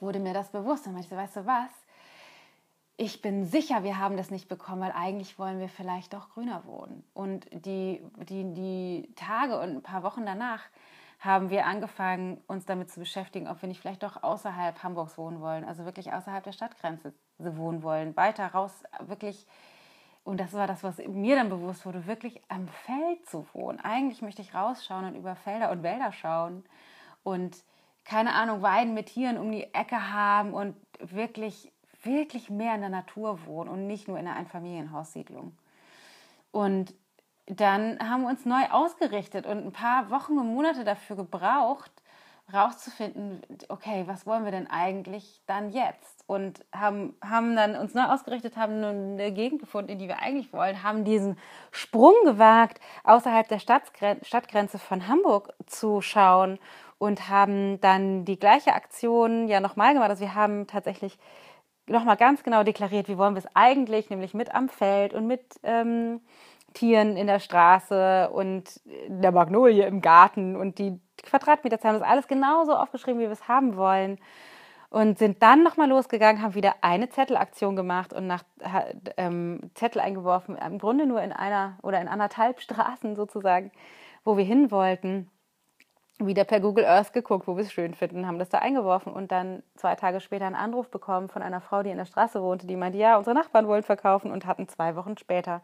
wurde mir das bewusst. Meinte ich so, weißt du was? Ich bin sicher, wir haben das nicht bekommen, weil eigentlich wollen wir vielleicht doch grüner wohnen. Und die, die, die Tage und ein paar Wochen danach haben wir angefangen, uns damit zu beschäftigen, ob wir nicht vielleicht doch außerhalb Hamburgs wohnen wollen, also wirklich außerhalb der Stadtgrenze wohnen wollen, weiter raus, wirklich und das war das, was mir dann bewusst wurde, wirklich am Feld zu wohnen. Eigentlich möchte ich rausschauen und über Felder und Wälder schauen und keine Ahnung, Weiden mit Tieren um die Ecke haben und wirklich, wirklich mehr in der Natur wohnen und nicht nur in einer Einfamilienhaussiedlung. Und dann haben wir uns neu ausgerichtet und ein paar Wochen und Monate dafür gebraucht, rauszufinden, okay, was wollen wir denn eigentlich dann jetzt? Und haben, haben dann uns neu ausgerichtet, haben eine Gegend gefunden, in die wir eigentlich wollen, haben diesen Sprung gewagt, außerhalb der Stadtgrenze von Hamburg zu schauen und haben dann die gleiche Aktion ja nochmal gemacht. Also wir haben tatsächlich nochmal ganz genau deklariert, wie wollen wir es eigentlich, nämlich mit am Feld und mit ähm, Tieren in der Straße und der Magnolie im Garten und die Quadratmeterzahl, das alles genauso aufgeschrieben, wie wir es haben wollen. Und sind dann nochmal losgegangen, haben wieder eine Zettelaktion gemacht und nach ähm, Zettel eingeworfen, im Grunde nur in einer oder in anderthalb Straßen sozusagen, wo wir hin wollten. Wieder per Google Earth geguckt, wo wir es schön finden, haben das da eingeworfen und dann zwei Tage später einen Anruf bekommen von einer Frau, die in der Straße wohnte, die meinte, ja, unsere Nachbarn wollen verkaufen und hatten zwei Wochen später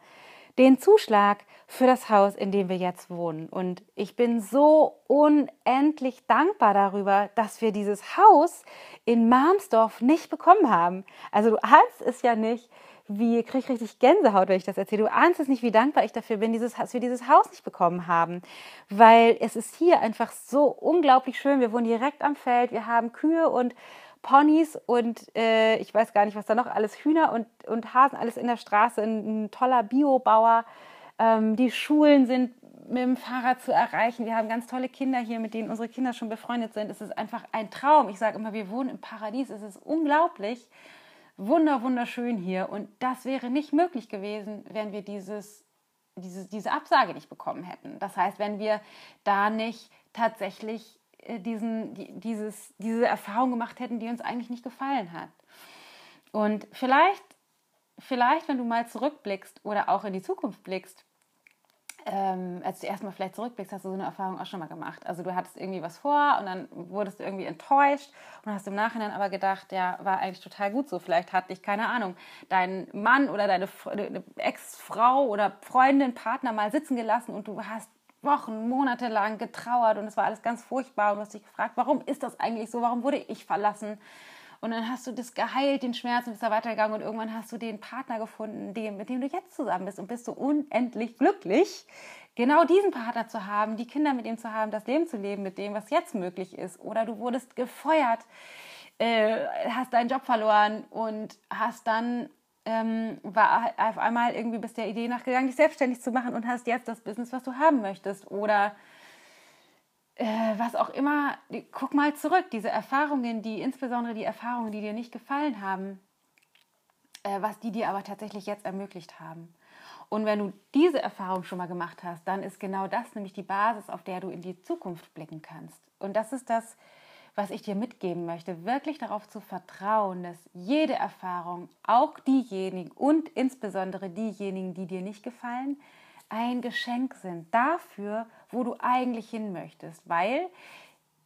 den Zuschlag für das Haus, in dem wir jetzt wohnen. Und ich bin so unendlich dankbar darüber, dass wir dieses Haus in Marmsdorf nicht bekommen haben. Also du ahnst es ja nicht, wie kriege ich richtig Gänsehaut, wenn ich das erzähle. Du ahnst es nicht, wie dankbar ich dafür bin, dieses, dass wir dieses Haus nicht bekommen haben. Weil es ist hier einfach so unglaublich schön. Wir wohnen direkt am Feld, wir haben Kühe und Ponys und äh, ich weiß gar nicht, was da noch alles, Hühner und, und Hasen, alles in der Straße, ein, ein toller Biobauer. Ähm, die Schulen sind mit dem Fahrrad zu erreichen. Wir haben ganz tolle Kinder hier, mit denen unsere Kinder schon befreundet sind. Es ist einfach ein Traum. Ich sage immer, wir wohnen im Paradies. Es ist unglaublich, wunder, wunderschön hier. Und das wäre nicht möglich gewesen, wenn wir dieses, diese, diese Absage nicht bekommen hätten. Das heißt, wenn wir da nicht tatsächlich diesen, dieses, diese Erfahrung gemacht hätten, die uns eigentlich nicht gefallen hat. Und vielleicht, vielleicht, wenn du mal zurückblickst oder auch in die Zukunft blickst, ähm, als du erstmal vielleicht zurückblickst, hast du so eine Erfahrung auch schon mal gemacht. Also du hattest irgendwie was vor und dann wurdest du irgendwie enttäuscht und hast im Nachhinein aber gedacht, ja, war eigentlich total gut so. Vielleicht hat dich, keine Ahnung, dein Mann oder deine Ex-Frau oder Freundin, Partner mal sitzen gelassen und du hast Wochen, Monate lang getrauert und es war alles ganz furchtbar und du hast dich gefragt, warum ist das eigentlich so? Warum wurde ich verlassen? Und dann hast du das geheilt, den Schmerz und bist da weitergegangen und irgendwann hast du den Partner gefunden, den, mit dem du jetzt zusammen bist und bist so unendlich glücklich, genau diesen Partner zu haben, die Kinder mit ihm zu haben, das Leben zu leben mit dem, was jetzt möglich ist. Oder du wurdest gefeuert, äh, hast deinen Job verloren und hast dann ähm, war auf einmal irgendwie bis der Idee nachgegangen, dich selbstständig zu machen und hast jetzt das Business, was du haben möchtest. Oder äh, was auch immer. Guck mal zurück, diese Erfahrungen, die insbesondere die Erfahrungen, die dir nicht gefallen haben, äh, was die dir aber tatsächlich jetzt ermöglicht haben. Und wenn du diese Erfahrung schon mal gemacht hast, dann ist genau das nämlich die Basis, auf der du in die Zukunft blicken kannst. Und das ist das, was ich dir mitgeben möchte, wirklich darauf zu vertrauen, dass jede Erfahrung, auch diejenigen und insbesondere diejenigen, die dir nicht gefallen, ein Geschenk sind dafür, wo du eigentlich hin möchtest, weil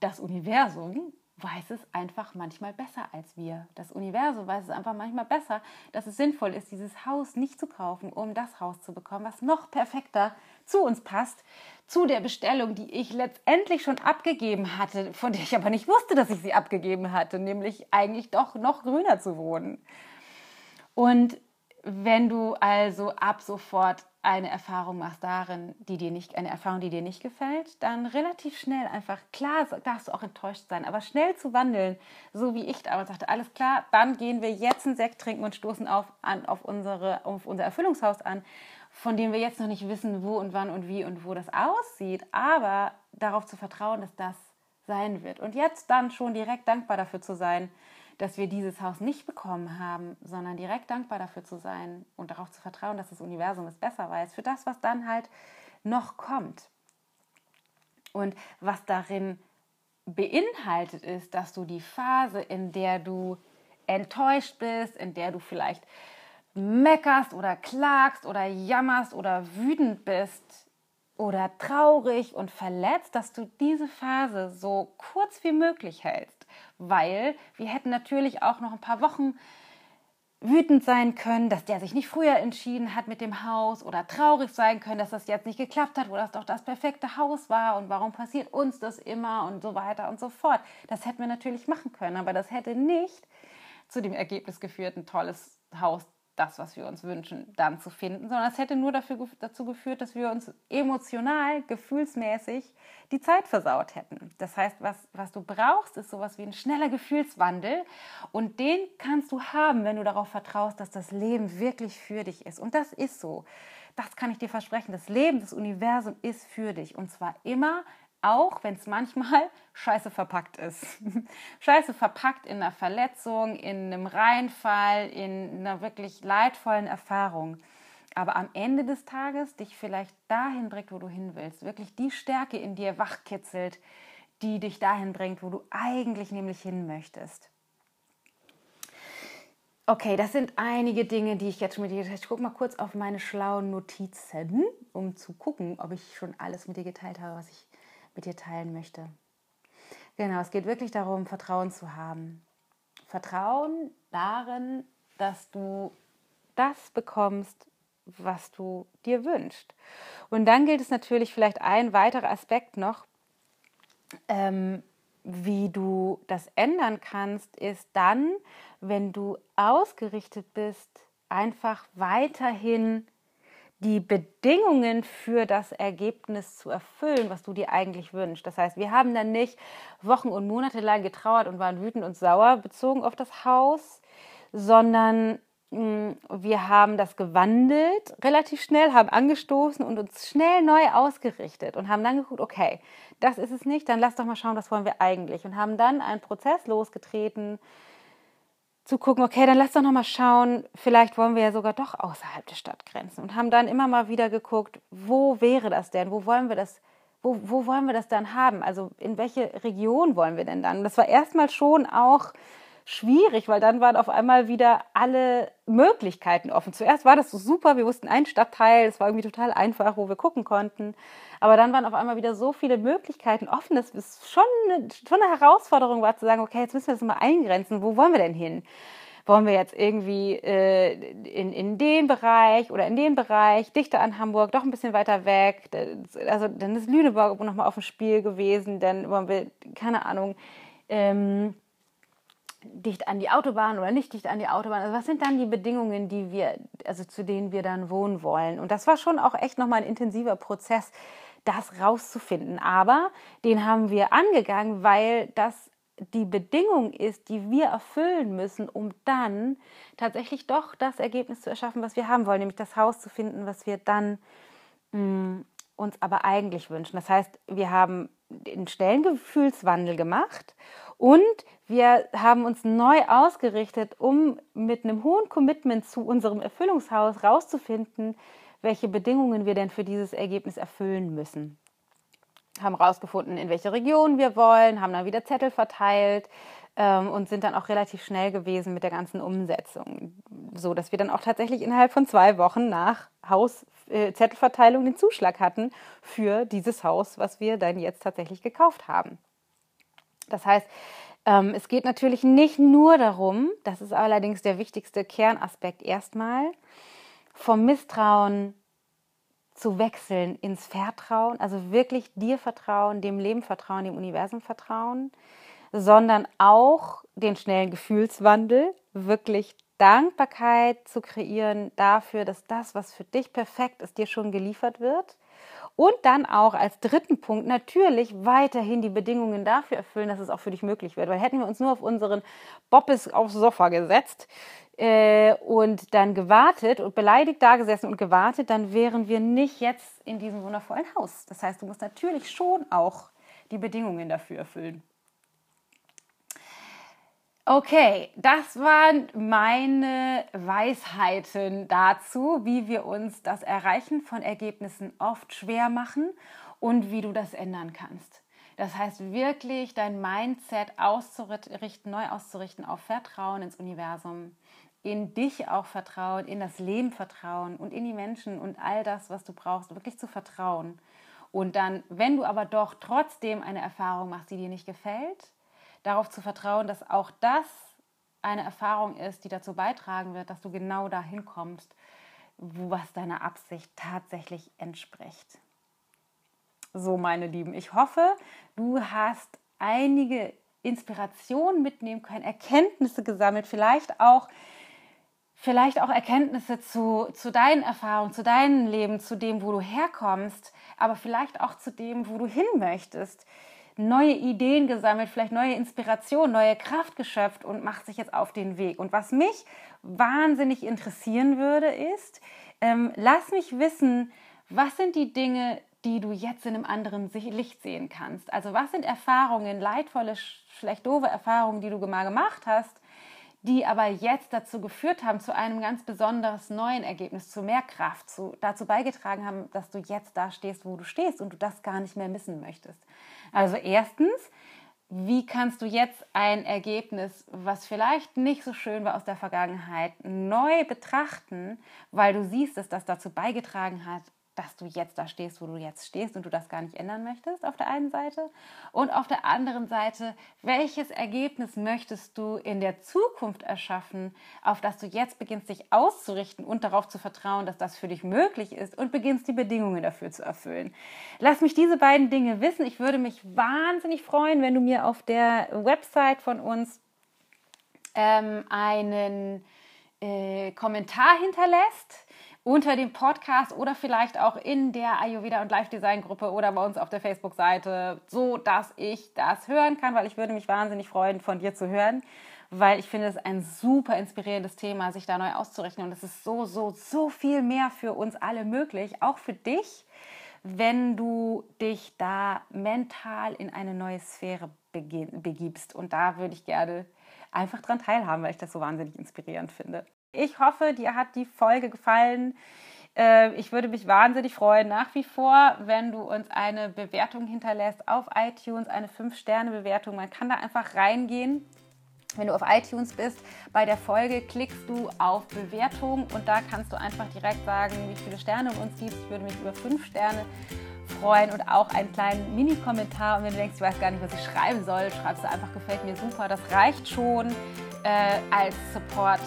das Universum weiß es einfach manchmal besser als wir. Das Universum weiß es einfach manchmal besser, dass es sinnvoll ist, dieses Haus nicht zu kaufen, um das Haus zu bekommen, was noch perfekter zu uns passt, zu der Bestellung, die ich letztendlich schon abgegeben hatte, von der ich aber nicht wusste, dass ich sie abgegeben hatte, nämlich eigentlich doch noch grüner zu wohnen. Und wenn du also ab sofort eine Erfahrung machst darin, die dir nicht, eine Erfahrung, die dir nicht gefällt, dann relativ schnell einfach, klar darfst du auch enttäuscht sein, aber schnell zu wandeln, so wie ich damals sagte, alles klar, dann gehen wir jetzt einen Sekt trinken und stoßen auf, an, auf, unsere, auf unser Erfüllungshaus an, von dem wir jetzt noch nicht wissen, wo und wann und wie und wo das aussieht, aber darauf zu vertrauen, dass das sein wird. Und jetzt dann schon direkt dankbar dafür zu sein, dass wir dieses Haus nicht bekommen haben, sondern direkt dankbar dafür zu sein und darauf zu vertrauen, dass das Universum es besser weiß, für das, was dann halt noch kommt. Und was darin beinhaltet ist, dass du die Phase, in der du enttäuscht bist, in der du vielleicht meckerst oder klagst oder jammerst oder wütend bist oder traurig und verletzt, dass du diese Phase so kurz wie möglich hältst weil wir hätten natürlich auch noch ein paar Wochen wütend sein können, dass der sich nicht früher entschieden hat mit dem Haus oder traurig sein können, dass das jetzt nicht geklappt hat, wo das doch das perfekte Haus war und warum passiert uns das immer und so weiter und so fort. Das hätten wir natürlich machen können, aber das hätte nicht zu dem Ergebnis geführt, ein tolles Haus das, was wir uns wünschen, dann zu finden, sondern es hätte nur dafür, dazu geführt, dass wir uns emotional, gefühlsmäßig die Zeit versaut hätten. Das heißt, was, was du brauchst, ist sowas wie ein schneller Gefühlswandel und den kannst du haben, wenn du darauf vertraust, dass das Leben wirklich für dich ist. Und das ist so. Das kann ich dir versprechen. Das Leben, das Universum ist für dich und zwar immer auch wenn es manchmal scheiße verpackt ist. scheiße verpackt in einer Verletzung, in einem Reinfall, in einer wirklich leidvollen Erfahrung. Aber am Ende des Tages dich vielleicht dahin bringt, wo du hin willst. Wirklich die Stärke in dir wachkitzelt, die dich dahin bringt, wo du eigentlich nämlich hin möchtest. Okay, das sind einige Dinge, die ich jetzt schon mit dir geteilt habe. Ich gucke mal kurz auf meine schlauen Notizen, um zu gucken, ob ich schon alles mit dir geteilt habe, was ich mit dir teilen möchte. Genau, es geht wirklich darum, Vertrauen zu haben. Vertrauen darin, dass du das bekommst, was du dir wünschst. Und dann gilt es natürlich vielleicht ein weiterer Aspekt noch, ähm, wie du das ändern kannst, ist dann, wenn du ausgerichtet bist, einfach weiterhin die Bedingungen für das Ergebnis zu erfüllen, was du dir eigentlich wünschst. Das heißt, wir haben dann nicht Wochen und Monate lang getrauert und waren wütend und sauer bezogen auf das Haus, sondern hm, wir haben das gewandelt relativ schnell, haben angestoßen und uns schnell neu ausgerichtet und haben dann geguckt, okay, das ist es nicht, dann lass doch mal schauen, was wollen wir eigentlich und haben dann einen Prozess losgetreten, zu gucken, okay, dann lass doch noch mal schauen, vielleicht wollen wir ja sogar doch außerhalb der Stadtgrenzen und haben dann immer mal wieder geguckt, wo wäre das denn, wo wollen wir das, wo, wo wollen wir das dann haben, also in welche Region wollen wir denn dann? Das war erstmal schon auch schwierig, weil dann waren auf einmal wieder alle Möglichkeiten offen. Zuerst war das so super, wir wussten einen Stadtteil, es war irgendwie total einfach, wo wir gucken konnten. Aber dann waren auf einmal wieder so viele Möglichkeiten offen, dass es schon eine, schon eine Herausforderung war zu sagen, okay, jetzt müssen wir das mal eingrenzen, wo wollen wir denn hin? Wollen wir jetzt irgendwie äh, in, in den Bereich oder in den Bereich, dichter an Hamburg, doch ein bisschen weiter weg? Also dann ist Lüneburg nochmal auf dem Spiel gewesen, dann wollen wir, keine Ahnung, ähm, dicht an die Autobahn oder nicht dicht an die Autobahn. Also was sind dann die Bedingungen, die wir, also zu denen wir dann wohnen wollen? Und das war schon auch echt nochmal ein intensiver Prozess, das rauszufinden. Aber den haben wir angegangen, weil das die Bedingung ist, die wir erfüllen müssen, um dann tatsächlich doch das Ergebnis zu erschaffen, was wir haben wollen, nämlich das Haus zu finden, was wir dann mh, mm, uns aber eigentlich wünschen. Das heißt, wir haben den schnellen Gefühlswandel gemacht und wir haben uns neu ausgerichtet, um mit einem hohen Commitment zu unserem Erfüllungshaus rauszufinden, welche Bedingungen wir denn für dieses Ergebnis erfüllen müssen. Haben rausgefunden, in welche Region wir wollen, haben dann wieder Zettel verteilt ähm, und sind dann auch relativ schnell gewesen mit der ganzen Umsetzung, so dass wir dann auch tatsächlich innerhalb von zwei Wochen nach Hauszettelverteilung äh, den Zuschlag hatten für dieses Haus, was wir dann jetzt tatsächlich gekauft haben. Das heißt, ähm, es geht natürlich nicht nur darum, das ist allerdings der wichtigste Kernaspekt erstmal, vom Misstrauen zu wechseln ins Vertrauen, also wirklich dir vertrauen, dem Leben vertrauen, dem Universum vertrauen, sondern auch den schnellen Gefühlswandel, wirklich Dankbarkeit zu kreieren dafür, dass das, was für dich perfekt ist, dir schon geliefert wird und dann auch als dritten Punkt natürlich weiterhin die Bedingungen dafür erfüllen, dass es auch für dich möglich wird. Weil hätten wir uns nur auf unseren Boppes aufs Sofa gesetzt äh, und dann gewartet und beleidigt da gesessen und gewartet, dann wären wir nicht jetzt in diesem wundervollen Haus. Das heißt, du musst natürlich schon auch die Bedingungen dafür erfüllen. Okay, das waren meine Weisheiten dazu, wie wir uns das Erreichen von Ergebnissen oft schwer machen und wie du das ändern kannst. Das heißt wirklich dein Mindset auszurichten, neu auszurichten auf Vertrauen ins Universum, in dich auch vertrauen, in das Leben vertrauen und in die Menschen und all das, was du brauchst, wirklich zu vertrauen. Und dann, wenn du aber doch trotzdem eine Erfahrung machst, die dir nicht gefällt, darauf zu vertrauen, dass auch das eine Erfahrung ist, die dazu beitragen wird, dass du genau dahin kommst, was deiner Absicht tatsächlich entspricht. So, meine Lieben, ich hoffe, du hast einige Inspirationen mitnehmen können, Erkenntnisse gesammelt, vielleicht auch, vielleicht auch Erkenntnisse zu, zu deinen Erfahrungen, zu deinem Leben, zu dem, wo du herkommst, aber vielleicht auch zu dem, wo du hin möchtest neue Ideen gesammelt, vielleicht neue Inspirationen, neue Kraft geschöpft und macht sich jetzt auf den Weg. Und was mich wahnsinnig interessieren würde, ist, ähm, lass mich wissen, was sind die Dinge, die du jetzt in einem anderen Licht sehen kannst? Also was sind Erfahrungen, leidvolle, vielleicht doofe Erfahrungen, die du mal gemacht hast, die aber jetzt dazu geführt haben, zu einem ganz besonders neuen Ergebnis, zu mehr Kraft, zu, dazu beigetragen haben, dass du jetzt da stehst, wo du stehst und du das gar nicht mehr missen möchtest. Also erstens, wie kannst du jetzt ein Ergebnis, was vielleicht nicht so schön war aus der Vergangenheit, neu betrachten, weil du siehst, dass das dazu beigetragen hat, dass du jetzt da stehst, wo du jetzt stehst und du das gar nicht ändern möchtest, auf der einen Seite. Und auf der anderen Seite, welches Ergebnis möchtest du in der Zukunft erschaffen, auf das du jetzt beginnst, dich auszurichten und darauf zu vertrauen, dass das für dich möglich ist und beginnst, die Bedingungen dafür zu erfüllen. Lass mich diese beiden Dinge wissen. Ich würde mich wahnsinnig freuen, wenn du mir auf der Website von uns ähm, einen äh, Kommentar hinterlässt unter dem Podcast oder vielleicht auch in der Ayurveda und Live Design Gruppe oder bei uns auf der Facebook-Seite, so dass ich das hören kann, weil ich würde mich wahnsinnig freuen, von dir zu hören, weil ich finde es ein super inspirierendes Thema, sich da neu auszurechnen und es ist so, so, so viel mehr für uns alle möglich, auch für dich, wenn du dich da mental in eine neue Sphäre begibst und da würde ich gerne einfach dran teilhaben, weil ich das so wahnsinnig inspirierend finde. Ich hoffe, dir hat die Folge gefallen. Äh, ich würde mich wahnsinnig freuen, nach wie vor, wenn du uns eine Bewertung hinterlässt auf iTunes, eine 5-Sterne-Bewertung. Man kann da einfach reingehen. Wenn du auf iTunes bist, bei der Folge klickst du auf Bewertung und da kannst du einfach direkt sagen, wie viele Sterne du uns gibst. Ich würde mich über 5 Sterne freuen und auch einen kleinen Mini-Kommentar. Und wenn du denkst, ich weiß gar nicht, was ich schreiben soll, schreibst du einfach, gefällt mir super. Das reicht schon äh, als Support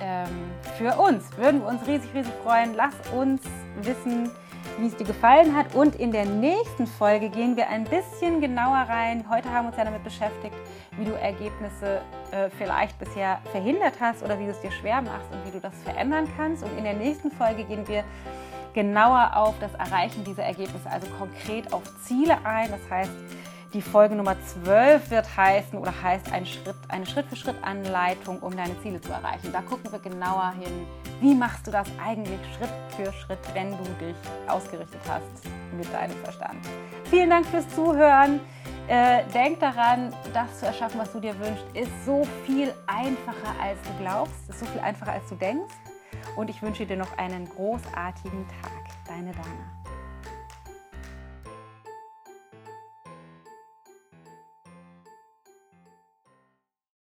ähm, für uns. Würden wir uns riesig, riesig freuen. Lass uns wissen, wie es dir gefallen hat. Und in der nächsten Folge gehen wir ein bisschen genauer rein. Heute haben wir uns ja damit beschäftigt, wie du Ergebnisse äh, vielleicht bisher verhindert hast oder wie du es dir schwer machst und wie du das verändern kannst. Und in der nächsten Folge gehen wir genauer auf das Erreichen dieser Ergebnisse, also konkret auf Ziele ein. Das heißt, die Folge Nummer 12 wird heißen oder heißt ein Schritt, eine Schritt-für-Schritt-Anleitung, um deine Ziele zu erreichen. Da gucken wir genauer hin, wie machst du das eigentlich Schritt für Schritt, wenn du dich ausgerichtet hast mit deinem Verstand. Vielen Dank fürs Zuhören. Äh, denk daran, das zu erschaffen, was du dir wünschst, ist so viel einfacher, als du glaubst, ist so viel einfacher, als du denkst. Und ich wünsche dir noch einen großartigen Tag. Deine Dana.